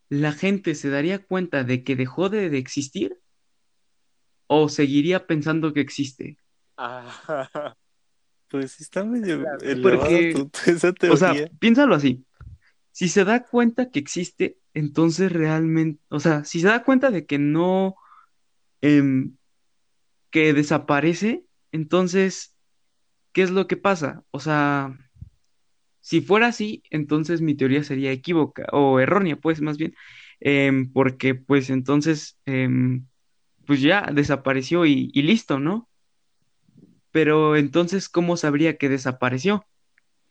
la gente se daría cuenta de que dejó de, de existir o seguiría pensando que existe. Ah, Pues está medio Claro. elevada Porque, tu- esa o sea, piénsalo así. Si se da cuenta que existe, entonces realmente, o sea, si se da cuenta de que no, em, que desaparece, entonces, ¿qué es lo que pasa? O sea, si fuera así, entonces mi teoría sería equívoca o errónea, pues más bien, em, porque pues entonces, em, pues ya desapareció y, y listo, ¿no? Pero entonces, ¿cómo sabría que desapareció?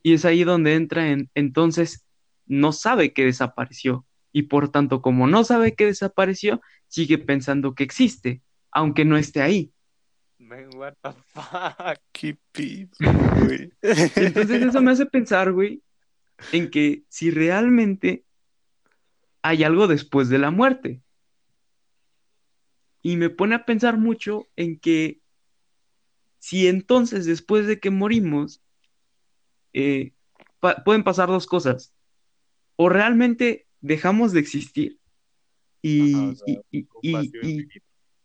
Y es ahí donde entra en, entonces, no sabe que desapareció. Y por tanto, como no sabe que desapareció, sigue pensando que existe, aunque no esté ahí. man, what the fuck. Qué güey. Entonces eso me hace pensar, güey, en que si realmente hay algo después de la muerte. Y me pone a pensar mucho en que si entonces después de que morimos, eh, pa- pueden pasar dos cosas. O realmente dejamos de existir y, Ajá, o sea, y- y-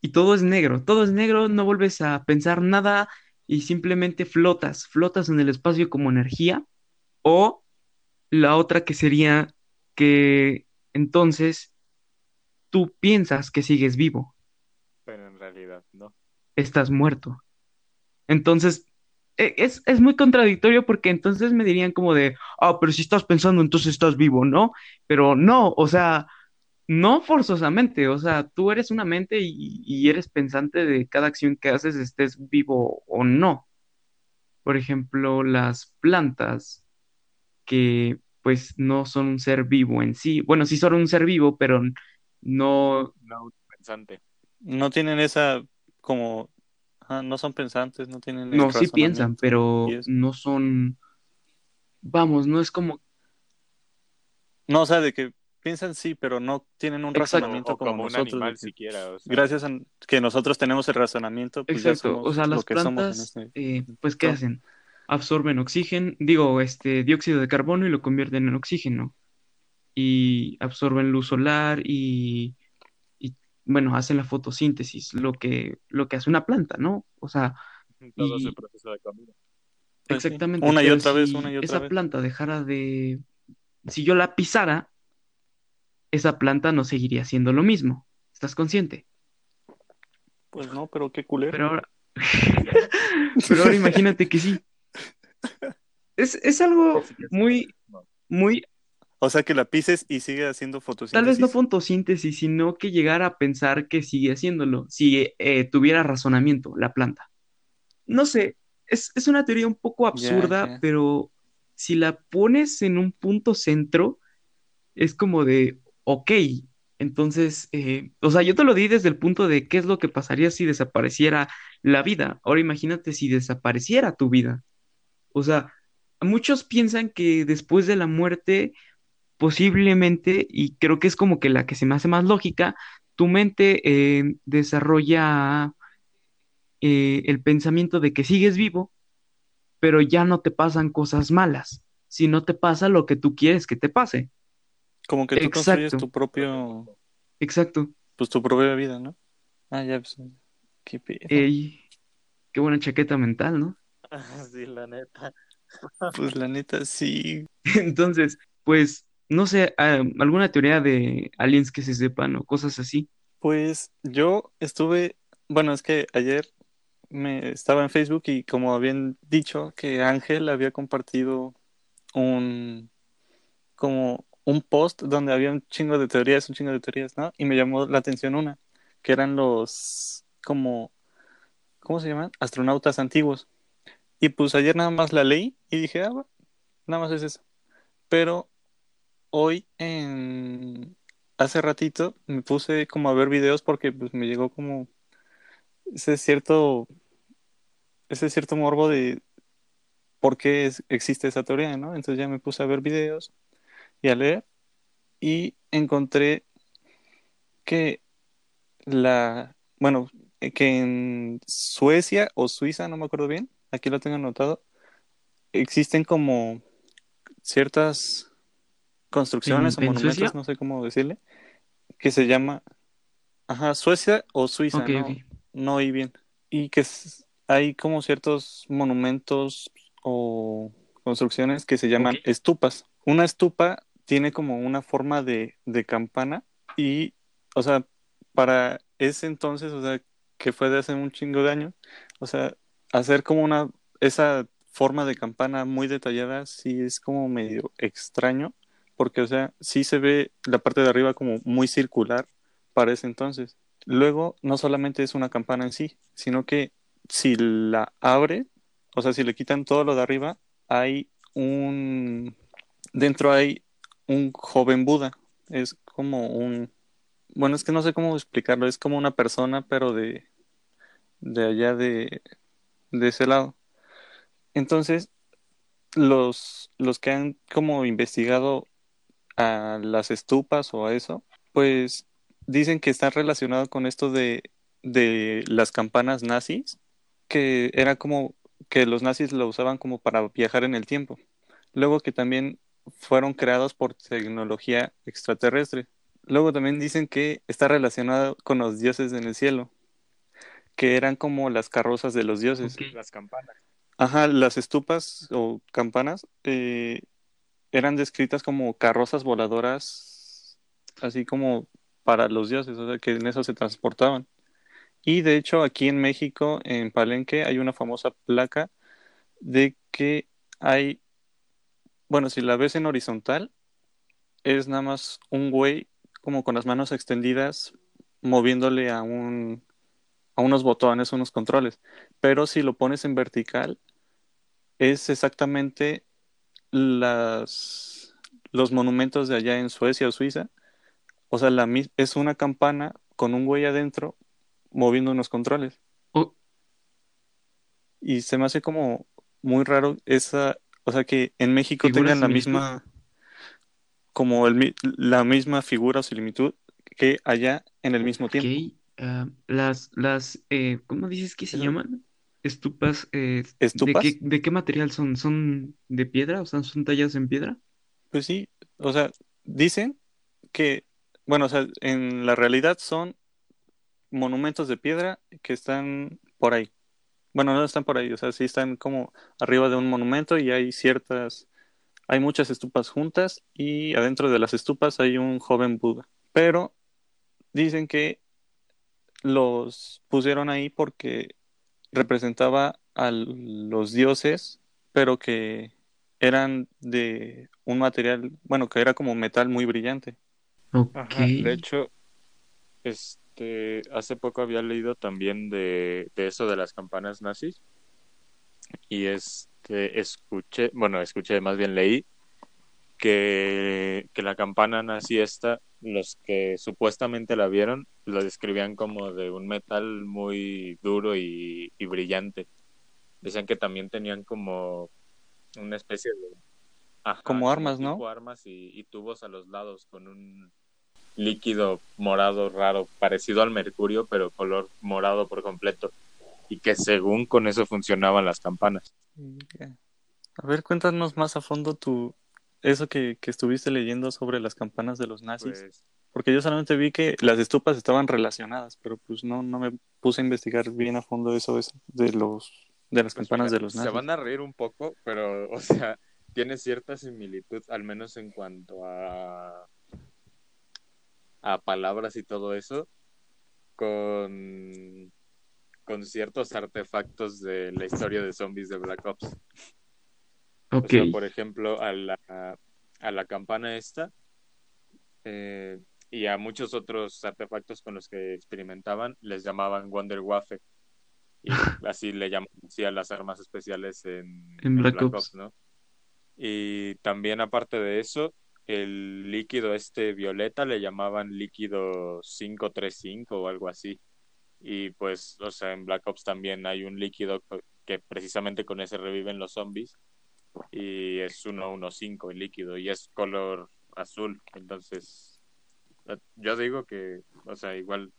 y- todo es negro, todo es negro, no vuelves a pensar nada y simplemente flotas, flotas en el espacio como energía. O la otra que sería que entonces tú piensas que sigues vivo, Pero en realidad, no. estás muerto. Entonces, es, es muy contradictorio porque entonces me dirían como de, ah, pero si estás pensando, entonces estás vivo, ¿no? Pero no, o sea, no forzosamente, o sea, tú eres una mente y, y eres pensante de cada acción que haces, estés vivo o no. Por ejemplo, las plantas que pues no son un ser vivo en sí. Bueno, sí son un ser vivo, pero no, No pensante. No tienen esa como ajá, no son pensantes, no tienen el No, sí piensan, pero no son, vamos, no es como, No, o sea, de que piensan sí, pero no tienen un Exacto. razonamiento o como, como un nosotros. de animal que siquiera. o sea, gracias a que nosotros tenemos el razonamiento, pues ya exacto, somos o sea, las plantas, este. eh, pues, ¿qué hacen? Absorben oxígeno, digo, este, dióxido de carbono y lo convierten en oxígeno. Y absorben luz solar y, y, bueno, hacen la fotosíntesis, lo que, lo que hace una planta, ¿no? O sea, todo y- ese proceso de comida. Pues sí, exactamente, Una y otra vez, una y otra esa vez. planta dejara de, si yo la pisara, esa planta no seguiría haciendo lo mismo. ¿Estás consciente? Pues no, pero qué culero. Pero ahora, pero ahora imagínate que sí. Es, es algo muy, muy, O sea, que la pises y sigue haciendo fotosíntesis. tal vez no fotosíntesis, sino que llegara a pensar que sigue haciéndolo, si eh, tuviera razonamiento la planta. No sé, es, es una teoría un poco absurda, pero si la pones en un punto centro, es como de, ok, entonces, eh, o sea, yo te lo di desde el punto de qué es lo que pasaría si desapareciera la vida. Ahora imagínate si desapareciera tu vida. O sea, muchos piensan que después de la muerte, posiblemente, y creo que es como que la que se me hace más lógica, tu mente eh, desarrolla eh, el pensamiento de que sigues vivo, pero ya no te pasan cosas malas, sino te pasa lo que tú quieres que te pase. Como que tú construyes Exacto. tu propio, Exacto. pues tu propia vida, ¿no? Ah, ya, pues, qué pedo. Ey, qué buena chaqueta mental, ¿no? sí, la neta. Pues la neta, sí. Entonces, pues, no sé, ah, alguna teoría de aliens que se sepan o cosas así. Pues yo estuve, bueno, es que ayer me estaba en Facebook y como habían dicho que Ángel había compartido un como un post donde había un chingo de teorías, un chingo de teorías, ¿no? Y me llamó la atención una, que eran los como ¿cómo se llaman? Astronautas antiguos. Y pues ayer nada más la leí y dije, ah, nada más es eso. Pero hoy en hace ratito me puse como a ver videos porque pues me llegó como ese cierto ese cierto morbo de por qué existe esa teoría, ¿no? Entonces ya me puse a ver videos y a leer y encontré que la, bueno, eh, que en Suecia o Suiza, no me acuerdo bien, aquí lo tengo anotado, existen como ciertas construcciones ¿En- o en monumentos, Suecia? no sé cómo decirle, que se llama, ajá, Suecia o Suiza, no, ok. no oí bien. Y que hay como ciertos monumentos o construcciones que se llaman estupas. Una estupa tiene como una forma de, de campana y, o sea, para ese entonces, o sea, que fue de hace un chingo de años, o sea, hacer como una, esa forma de campana muy detallada sí es como medio extraño, porque, o sea, sí se ve la parte de arriba como muy circular para ese entonces. Luego, no solamente es una campana en sí, sino que si la abre, o sea, si le quitan todo lo de arriba, hay un... Dentro hay un joven Buda. Es como un... Bueno, es que no sé cómo explicarlo. Es como una persona, pero de... De allá de... De ese lado. Entonces, los, los que han como investigado a las estupas o a eso, pues dicen que está relacionado con esto de, de las campanas nazis, que era como que los nazis lo usaban como para viajar en el tiempo. Luego que también fueron creados por tecnología extraterrestre. Luego también dicen que está relacionado con los dioses en el cielo, que eran como las carrozas de los dioses. Las campanas. Ajá, las estupas o campanas eh, eran descritas como carrozas voladoras, así como para los dioses, o sea, que en eso se transportaban. Y de hecho, aquí en México, en Palenque, hay una famosa placa de que hay, bueno, si la ves en horizontal, es nada más un güey como con las manos extendidas moviéndole a un a unos botones, unos controles. Pero si lo pones en vertical, es exactamente las, los monumentos de allá en Suecia o Suiza. O sea, la, es una campana con un güey adentro moviendo unos controles. O- Y se me hace como muy raro esa, o sea, que en México ¿Figura tengan la similitud? misma, como el, la misma figura o similitud que allá en el mismo tiempo. Ah, las, las, eh, ¿cómo dices que se llaman? Estupas, eh, ¿de ¿Estupas? qué, de qué material son? ¿Son de piedra? O sea, ¿son talladas en piedra? Pues sí, o sea, dicen que, bueno, o sea, en la realidad son monumentos de piedra que están por ahí. Bueno, no están por ahí, o sea, sí están como arriba de un monumento y hay ciertas, hay muchas estupas juntas y adentro de las estupas hay un joven Buda. Pero dicen que los pusieron ahí porque representaba a los dioses, pero que eran de un material, bueno, que era como metal muy brillante. Ok. Ajá, de hecho, este, hace poco había leído también de, de eso de las campanas nazis y este, escuché, bueno, escuché, más bien leí que, que la campana nazi esta, los que supuestamente la vieron, lo describían como de un metal muy duro y, y brillante. Decían que también tenían como una especie de... Ajá, Como armas, ¿no? armas y, y tubos a los lados con un líquido morado raro, parecido al mercurio, pero color morado por completo. Y que según con eso funcionaban las campanas. A ver, cuéntanos más a fondo tu, eso que, que estuviste leyendo sobre las campanas de los nazis. Pues, Porque yo solamente vi que las estupas estaban relacionadas, pero pues no, no me puse a investigar bien a fondo eso, eso de los de las pues campanas mira, de los Se nazis. van a reír un poco, pero, o sea, tiene cierta similitud, al menos en cuanto a, a palabras y todo eso, con, con ciertos artefactos de la historia de zombies de Black Ops. O Ok. sea, por ejemplo, a la, a la campana esta eh, y a muchos otros artefactos con los que experimentaban les llamaban Wonderwaffe. Y así le llaman así a las armas especiales en, En Black Ops. ¿no? Y también aparte de eso, el líquido este violeta le llamaban líquido 535 o algo así. Y pues, o sea, en Black Ops también hay un líquido que precisamente con ese reviven los zombies y es 115 el líquido y es color azul. Entonces, yo digo que, o sea, igual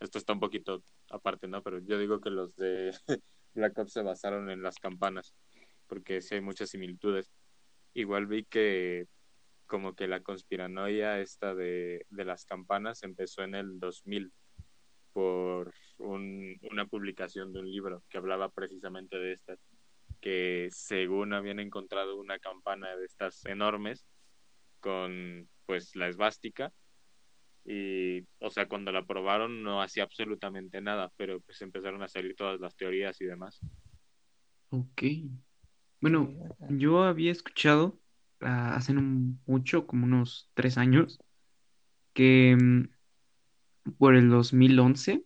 esto está un poquito aparte, ¿no? Pero yo digo que los de Black Ops se basaron en las campanas, porque sí hay muchas similitudes. Igual vi que como que la conspiranoia esta de, de las campanas empezó en el 2000 por un- una publicación de un libro que hablaba precisamente de estas, que según habían encontrado una campana de estas enormes con pues la esvástica y o sea cuando la probaron no hacía absolutamente nada pero pues empezaron a salir todas las teorías y demás Ok. Bueno, yo había escuchado ah, hace mucho, como unos tres años, que mm, por el 2011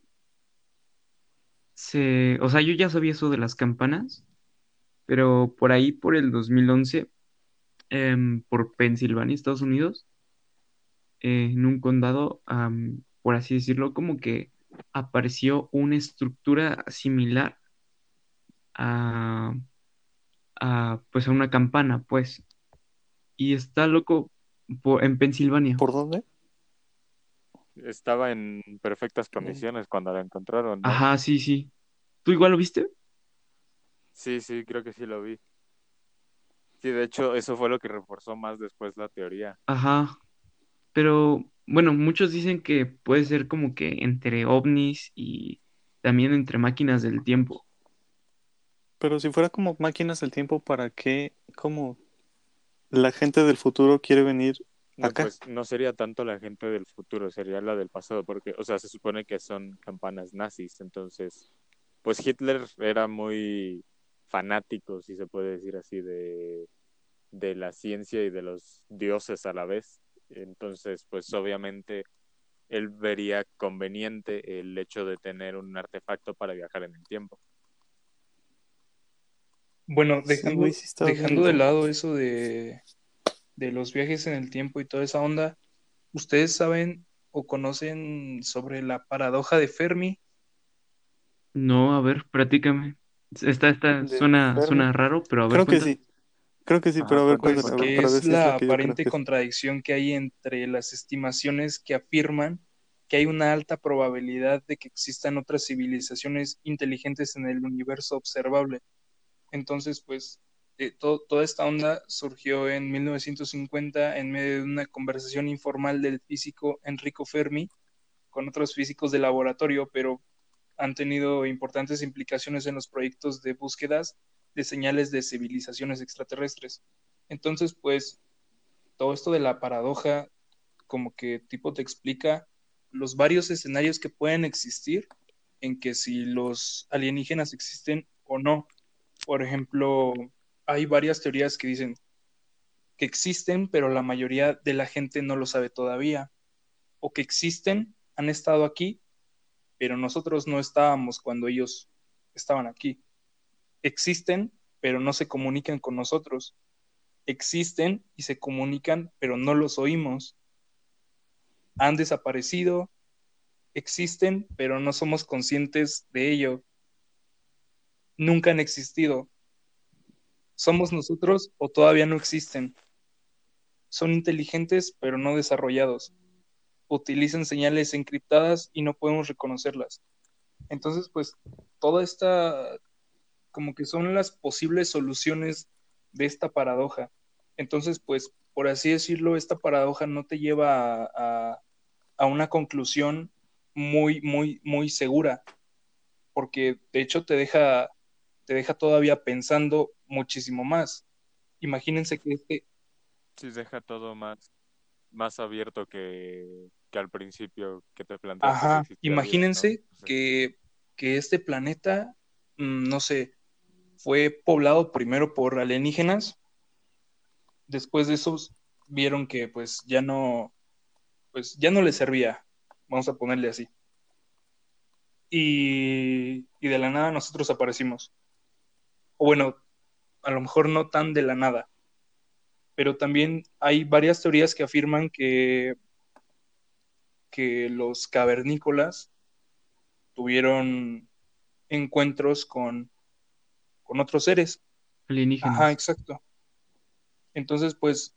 se, o sea, yo ya sabía eso de las campanas, pero por ahí, por el 2011, em, por Pensilvania, Estados Unidos, eh, en un condado, por así decirlo, como que apareció una estructura similar a, a, pues a una campana, pues. Y está loco en Pensilvania. ¿Por dónde? estaba en perfectas condiciones cuando la encontraron ¿no? Ajá, sí, sí. ¿Tú igual lo viste? sí sí creo que sí lo vi sí de hecho eso fue lo que reforzó más después la teoría Ajá. Pero bueno, muchos dicen que puede ser como que entre ovnis y también entre máquinas del tiempo. Pero si fuera como máquinas del tiempo, ¿para qué? Como la gente del futuro quiere venir No, acá. pues no sería tanto la gente del futuro, sería la del pasado, porque, o sea, se supone que son campanas nazis, entonces, pues Hitler era muy fanático, si se puede decir así, de, de la ciencia y de los dioses a la vez. Entonces, pues obviamente él vería conveniente el hecho de tener un artefacto para viajar en el tiempo. Bueno, dejando, sí dejando de lado eso de, de los viajes en el tiempo y toda esa onda, ¿ustedes saben o conocen sobre la paradoja de Fermi? No, a ver, platícame. Está, está, De suena, Fermi. suena raro, pero a ver, Creo que cuenta. sí. Creo que sí, pero a ver, que para es la que aparente que contradicción que hay entre las estimaciones que afirman que hay una alta probabilidad de que existan otras civilizaciones inteligentes en el universo observable. Entonces, pues, eh, to- toda esta onda surgió en 1950 en medio de una conversación informal del físico Enrico Fermi con otros físicos de laboratorio, pero han tenido importantes implicaciones en los proyectos de búsquedas de señales de civilizaciones extraterrestres. Entonces, pues, todo esto de la paradoja, como que tipo te explica los varios escenarios que pueden existir en que si los alienígenas existen o no. Por ejemplo, hay varias teorías que dicen que existen, pero la mayoría de la gente no lo sabe todavía. O que existen, han estado aquí, pero nosotros no estábamos cuando ellos estaban aquí. Existen, pero no se comunican con nosotros. Existen y se comunican, pero no los oímos. Han desaparecido, existen, pero no somos conscientes de ello. Nunca han existido. ¿Somos nosotros o todavía no existen? Son inteligentes, pero no desarrollados. Utilizan señales encriptadas y no podemos reconocerlas. Entonces, pues, toda esta, como que son las posibles soluciones de esta paradoja. Entonces, pues, por así decirlo, esta paradoja no te lleva a, a, a una conclusión muy, muy, muy segura, porque de hecho te deja, te deja todavía pensando muchísimo más. Imagínense que este, Sí, deja todo más, más abierto que, que al principio que te planteaste ajá, imagínense que, que este planeta, mm, no sé, fue poblado primero por alienígenas, después de esos vieron que pues ya no, pues ya no les servía, vamos a ponerle así. Y, y de la nada nosotros aparecimos. O bueno, a lo mejor no tan de la nada, pero también hay varias teorías que afirman que, que los cavernícolas tuvieron encuentros con, con otros seres. Alienígenas. Ajá, exacto. Entonces, pues,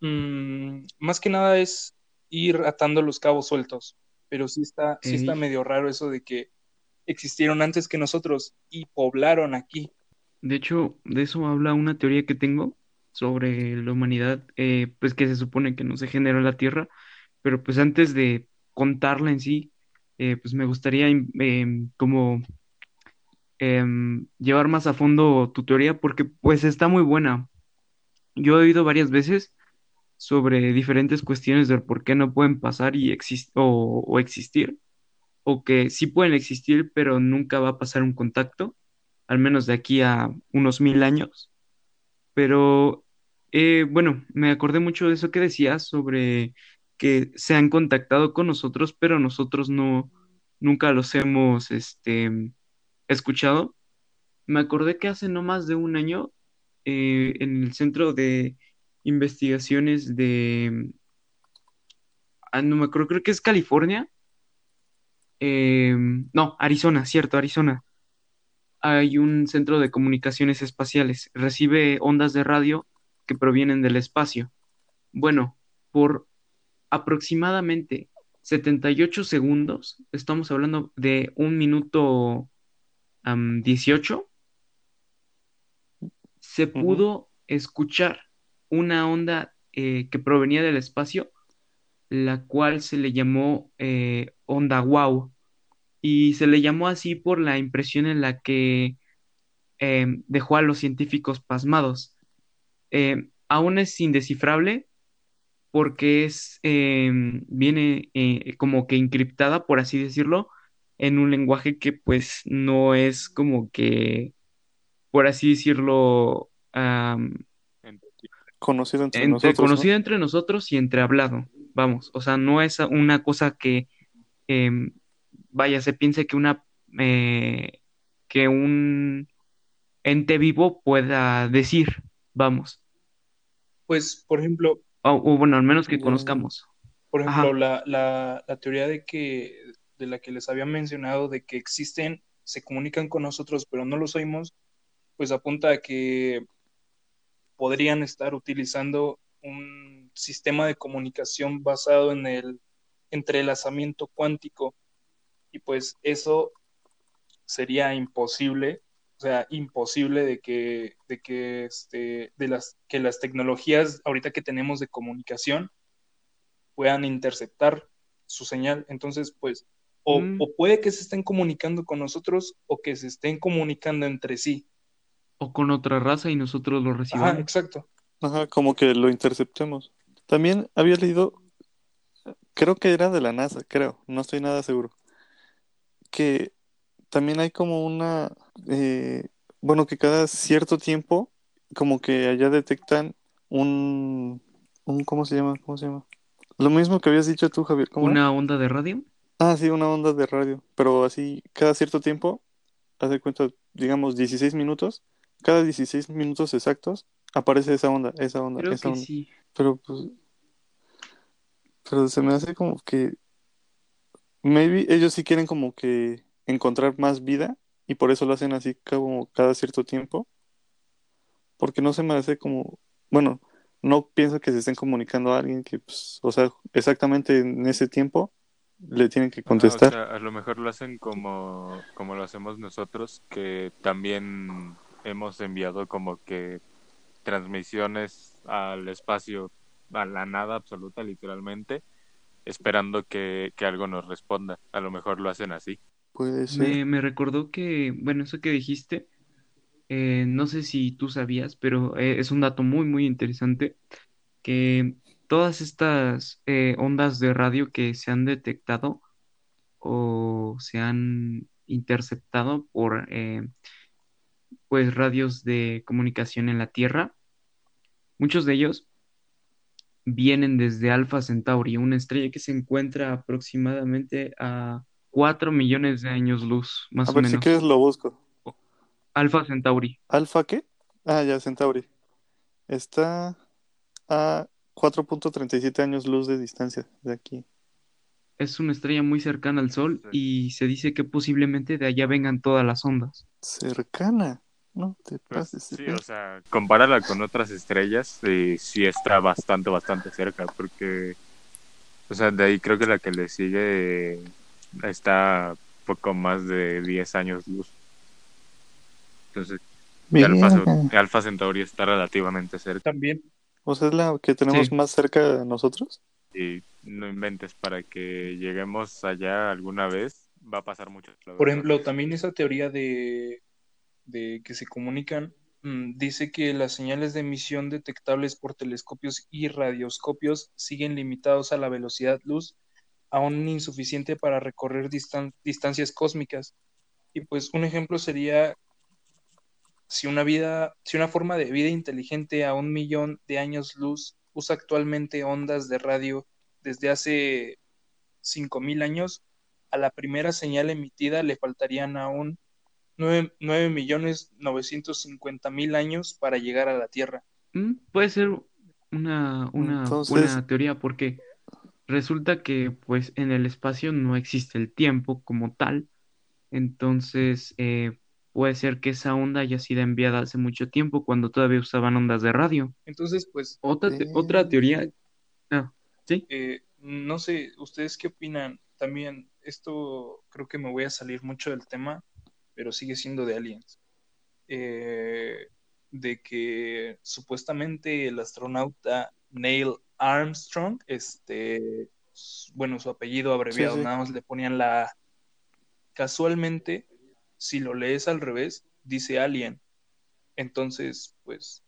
mm, más que nada es ir atando los cabos sueltos, pero sí está, sí está medio raro eso de que existieron antes que nosotros y poblaron aquí. De hecho, de eso habla una teoría que tengo sobre la humanidad, eh, pues que se supone que no se generó en la Tierra, pero pues antes de contarla en sí, eh, pues me gustaría em, em, como em, llevar más a fondo tu teoría porque pues está muy buena. Yo he oído varias veces sobre diferentes cuestiones del por qué no pueden pasar y exis- o, o existir, o que sí pueden existir, pero nunca va a pasar un contacto, al menos de aquí a unos mil años. Pero eh, bueno, me acordé mucho de eso que decías sobre que se han contactado con nosotros, pero nosotros no, nunca los hemos este, escuchado. Me acordé que hace no más de un año, eh, en el Centro de Investigaciones de, ah, no me acuerdo, creo que es California, eh, no, Arizona, cierto, Arizona. Hay un centro de comunicaciones espaciales, recibe ondas de radio que provienen del espacio. Bueno, por aproximadamente 78 segundos, estamos hablando de un minuto am, 18, se pudo escuchar una onda eh, que provenía del espacio, la cual se le llamó eh, onda wow, y se le llamó así por la impresión en la que eh, dejó a los científicos pasmados. Eh, aún es indescifrable porque es, eh, viene eh, como que encriptada, por así decirlo, en un lenguaje que pues no es como que, por así decirlo. Conocido entre entre, nosotros, ¿no? conocido entre nosotros y entre hablado, vamos, o sea, no es una cosa que, em, vaya, se piense que una, eh, que un ente vivo pueda decir, vamos, Pues, por ejemplo, o, o bueno, al menos que conozcamos. Por ejemplo, la, la, la teoría de que, de la que les había mencionado, de que existen se comunican con nosotros pero no los oímos, pues apunta a que podrían estar utilizando un sistema de comunicación basado en el entrelazamiento cuántico y pues eso sería imposible, o sea, imposible de que, de que, este, de las, que las tecnologías ahorita que tenemos de comunicación puedan interceptar su señal. Entonces, pues, o, Mm. o puede que se estén comunicando con nosotros o que se estén comunicando entre sí. O con otra raza y nosotros lo Ajá, recibamos. exacto. Ajá, como que lo interceptemos. También había leído, creo que era de la NASA, creo, no estoy nada seguro, que también hay como una, eh, bueno, que cada cierto tiempo, como que allá detectan un, un, ¿cómo se llama? ¿Cómo se llama? Lo mismo que habías dicho tú, Javier, ¿cómo era? Una onda de radio. Ah, sí, una onda de radio, pero así cada cierto tiempo, haz de cuenta, digamos 16 minutos, cada 16 minutos exactos aparece esa onda, esa onda, Creo esa que onda. sí. Pero pues, pero se me hace como que maybe ellos sí quieren como que encontrar más vida y por eso lo hacen así como cada cierto tiempo. Porque no se me hace como, bueno, no pienso que se estén comunicando a alguien que, pues, o sea, exactamente en ese tiempo le tienen que o contestar. sea, a lo mejor lo hacen como, como lo hacemos nosotros, que también hemos enviado como que transmisiones al espacio, a la nada absoluta, literalmente, esperando que, que algo nos responda. A lo mejor lo hacen así. Puede ser. Me, me recordó que, bueno, eso que dijiste, eh, no sé si tú sabías, pero eh, es un dato muy, muy interesante, que todas estas eh, ondas de radio que se han detectado o se han interceptado por eh, pues radios de comunicación en la Tierra, muchos de ellos vienen desde Alpha Centauri, una estrella que se encuentra aproximadamente a 4 millones de años luz, más A o ver, si menos. quieres lo busco. Alpha Centauri. ¿Alfa qué? Ah, ya, Centauri. Está a 4.37 años luz de distancia de aquí. Es una estrella muy cercana al Sol y se dice que posiblemente de allá vengan todas las ondas. Cercana. No te Pues, pases. de sí, o sea, compárala con otras estrellas y sí está bastante, bastante cerca, porque, o sea, de ahí creo que la que le sigue está poco más de 10 años luz. Entonces. Alfa Centauri está relativamente cerca También, O sea, es la que tenemos Sí. más cerca de nosotros. y no inventes para que lleguemos allá alguna vez, va a pasar mucho. por verdad. ejemplo, también esa teoría de, de que se comunican mm, dice que las señales de emisión detectables por telescopios y radioscopios siguen limitados a la velocidad luz, aún insuficiente para recorrer distan- distancias cósmicas. Y pues un ejemplo sería si una vida, si una forma de vida inteligente a un millón de años luz usa actualmente ondas de radio desde hace 5.000 años, a la primera señal emitida le faltarían aún 9.950.000 años para llegar a la Tierra. Mm, Puede ser una, una Entonces- buena teoría porque resulta que pues en el espacio no existe el tiempo como tal. Entonces eh, puede ser que esa onda haya sido enviada hace mucho tiempo cuando todavía usaban ondas de radio. Entonces, pues, Otra, te- Sí. otra teoría. Ah, ¿sí? eh, no sé, ¿ustedes qué opinan? También, esto creo que me voy a salir mucho del tema, pero sigue siendo de aliens. Eh, de que supuestamente el astronauta Neil Armstrong, este, bueno, su apellido abreviado, sí. nada más le ponían la. Casualmente, si lo lees al revés, dice alien. Entonces, pues,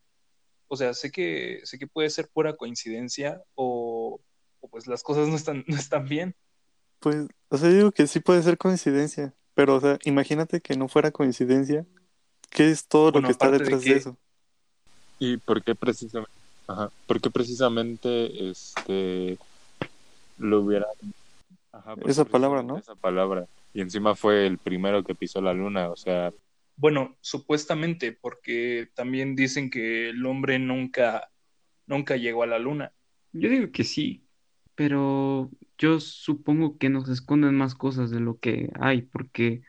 o sea, sé que, sé que puede ser pura coincidencia o, o pues las cosas no están, no están bien. Pues, o sea, yo digo que sí puede ser coincidencia. Pero, o sea, imagínate que no fuera coincidencia. ¿Qué es todo lo que está de detrás de que- eso? ¿Y por qué precisamente, ajá, por qué precisamente este lo hubiera ajá, Esa palabra, ¿no? Esa palabra. Y encima fue el primero que pisó la luna, o sea, Bueno, supuestamente, porque también dicen que el hombre nunca, nunca llegó a la luna. Yo digo que sí, pero yo supongo que nos esconden más cosas de lo que hay, porque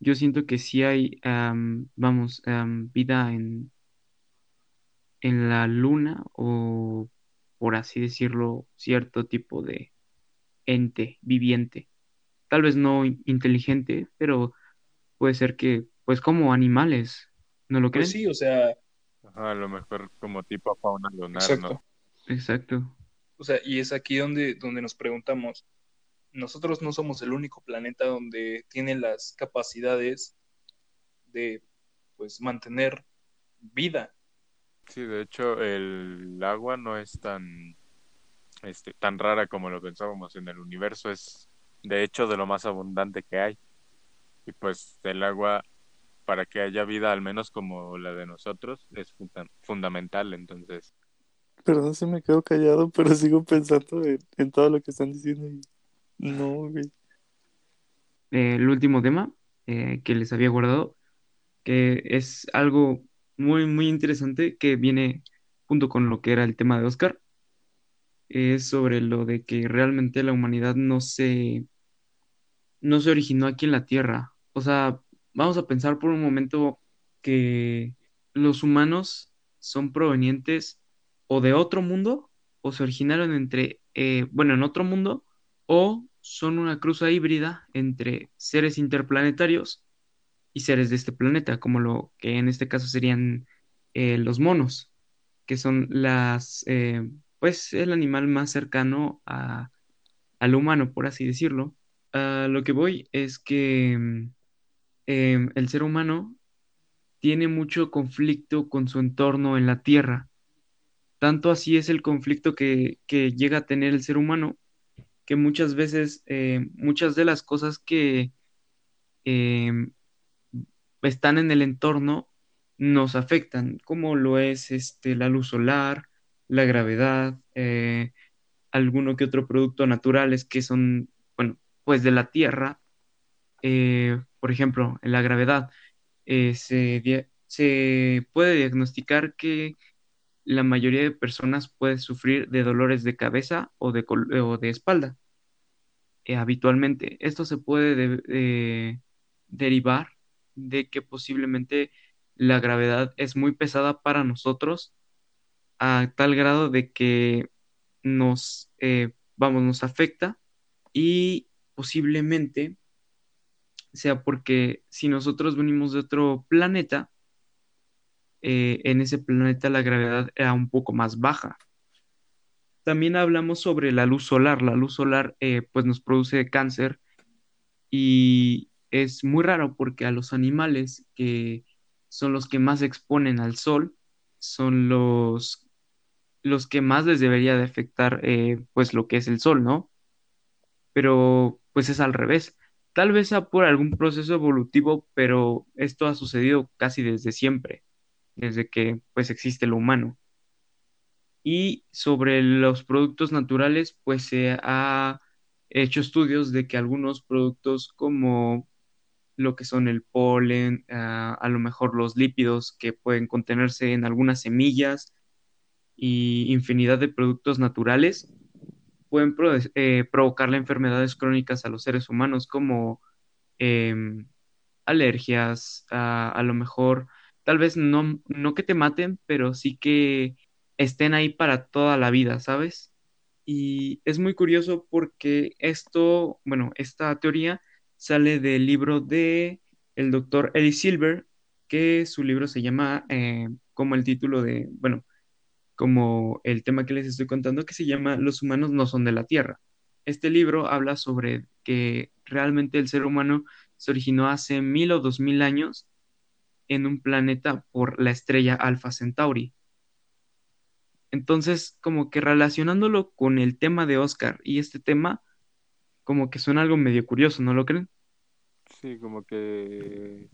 yo siento que sí hay, am, vamos, am, vida en, en la luna o, por así decirlo, cierto tipo de ente viviente. Tal vez no in- inteligente, pero puede ser que, pues como animales, ¿no lo creen? Pues sí, o sea, Ajá, a lo mejor como tipo fauna lunar, exacto. ¿no? Exacto. O sea, y es aquí donde, donde nos preguntamos, nosotros no somos el único planeta donde tiene las capacidades de, pues, mantener vida. Sí, de hecho, el agua no es tan, este, tan rara como lo pensábamos en el universo. Es, de hecho, de lo más abundante que hay. Y pues el agua, para que haya vida, al menos como la de nosotros, es funda- fundamental. Entonces, Perdón si me quedo callado, pero sigo pensando en, en todo lo que están diciendo y no, güey. Eh, el último tema eh, que les había guardado, que es algo muy, muy interesante que viene junto con lo que era el tema de Oscar, es sobre lo de que realmente la humanidad no se, no se originó aquí en la Tierra. O sea, vamos a pensar por un momento que los humanos son provenientes o de otro mundo o se originaron entre, eh, bueno, en otro mundo o son una cruza híbrida entre seres interplanetarios y seres de este planeta, como lo que en este caso serían eh, los monos, que son las, eh, pues el animal más cercano a, al humano, por así decirlo. A lo que voy es que mm, em, el ser humano tiene mucho conflicto con su entorno en la Tierra. Tanto así es el conflicto que, que llega a tener el ser humano, que muchas veces, eh, muchas de las cosas que em, están en el entorno nos afectan, como lo es este, la luz solar, la gravedad, eh, alguno que otro producto naturales que son, bueno, pues de la Tierra. Eh, por ejemplo, en la gravedad eh, se, se puede diagnosticar que la mayoría de personas puede sufrir de dolores de cabeza o de, o de espalda habitualmente. Esto se puede de- de- derivar de que posiblemente la gravedad es muy pesada para nosotros a tal grado de que nos, eh, vamos, nos afecta y posiblemente sea porque si nosotros venimos de otro planeta, eh, en ese planeta la gravedad era un poco más baja. También hablamos sobre la luz solar. La luz solar eh, pues nos produce cáncer y es muy raro porque a los animales que son los que más se exponen al sol son los, los que más les debería de afectar eh, pues lo que es el sol, ¿no? Pero pues es al revés. Tal vez sea por algún proceso evolutivo, pero esto ha sucedido casi desde siempre, desde que pues existe lo humano. Y sobre los productos naturales, pues se ha hecho estudios de que algunos productos como lo que son el polen, ah, a lo mejor los lípidos que pueden contenerse en algunas semillas y infinidad de productos naturales pueden pro- eh, provocarle enfermedades crónicas a los seres humanos como em, alergias, a, a lo mejor, tal vez no, no que te maten, pero sí que estén ahí para toda la vida, ¿sabes? Y es muy curioso porque esto, bueno, esta teoría sale del libro de el doctor Eddie Silver, que su libro se llama eh, como el título de, bueno, como el tema que les estoy contando, que se llama Los humanos no son de la Tierra. Este libro habla sobre que realmente el ser humano se originó hace mil o dos mil años en un planeta por la estrella Alpha Centauri. Entonces, como que relacionándolo con el tema de Oscar y este tema, como que suena algo medio curioso, ¿no lo creen? sí, como que,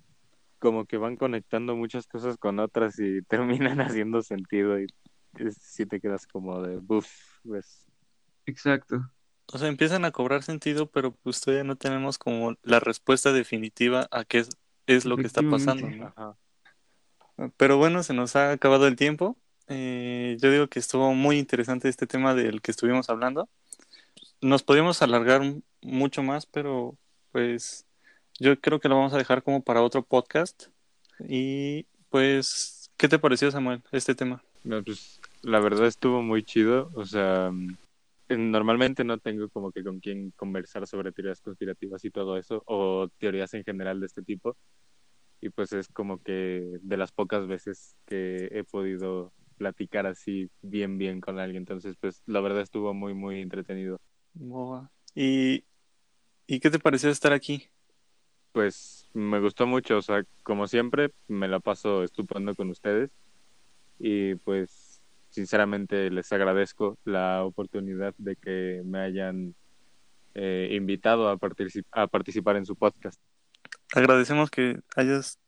como que van conectando muchas cosas con otras y terminan haciendo sentido si te quedas como de, buf, pues. Exacto. O sea, empiezan a cobrar sentido, pero pues todavía no tenemos como la respuesta definitiva a qué es, es lo que está pasando, Efectivamente. ¿no? Ajá. Pero bueno, se nos ha acabado el tiempo. Eh, yo digo que estuvo muy interesante este tema del que estuvimos hablando. Nos podríamos alargar mucho más, pero pues yo creo que lo vamos a dejar como para otro podcast. Y pues, ¿qué te pareció, Samuel, este tema? No, pues la verdad estuvo muy chido. O sea, mm, normalmente no tengo como que con quién conversar sobre teorías conspirativas y todo eso, o teorías en general de este tipo. Y pues es como que de las pocas veces que he podido platicar así bien, bien con alguien. Entonces, pues la verdad estuvo muy, muy entretenido. ¿Y, ¿Y qué te pareció estar aquí? Pues me gustó mucho, o sea, como siempre, me la paso estupendo con ustedes. Y pues, sinceramente, les agradezco la oportunidad de que me hayan eh, invitado a, a participar en su podcast. Agradecemos que hayas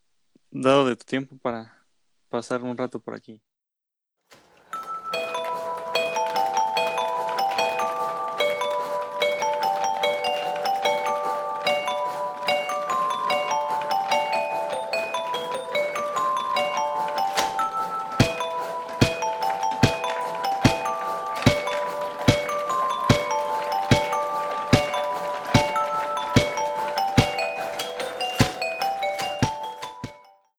dado de tu tiempo para pasar un rato por aquí.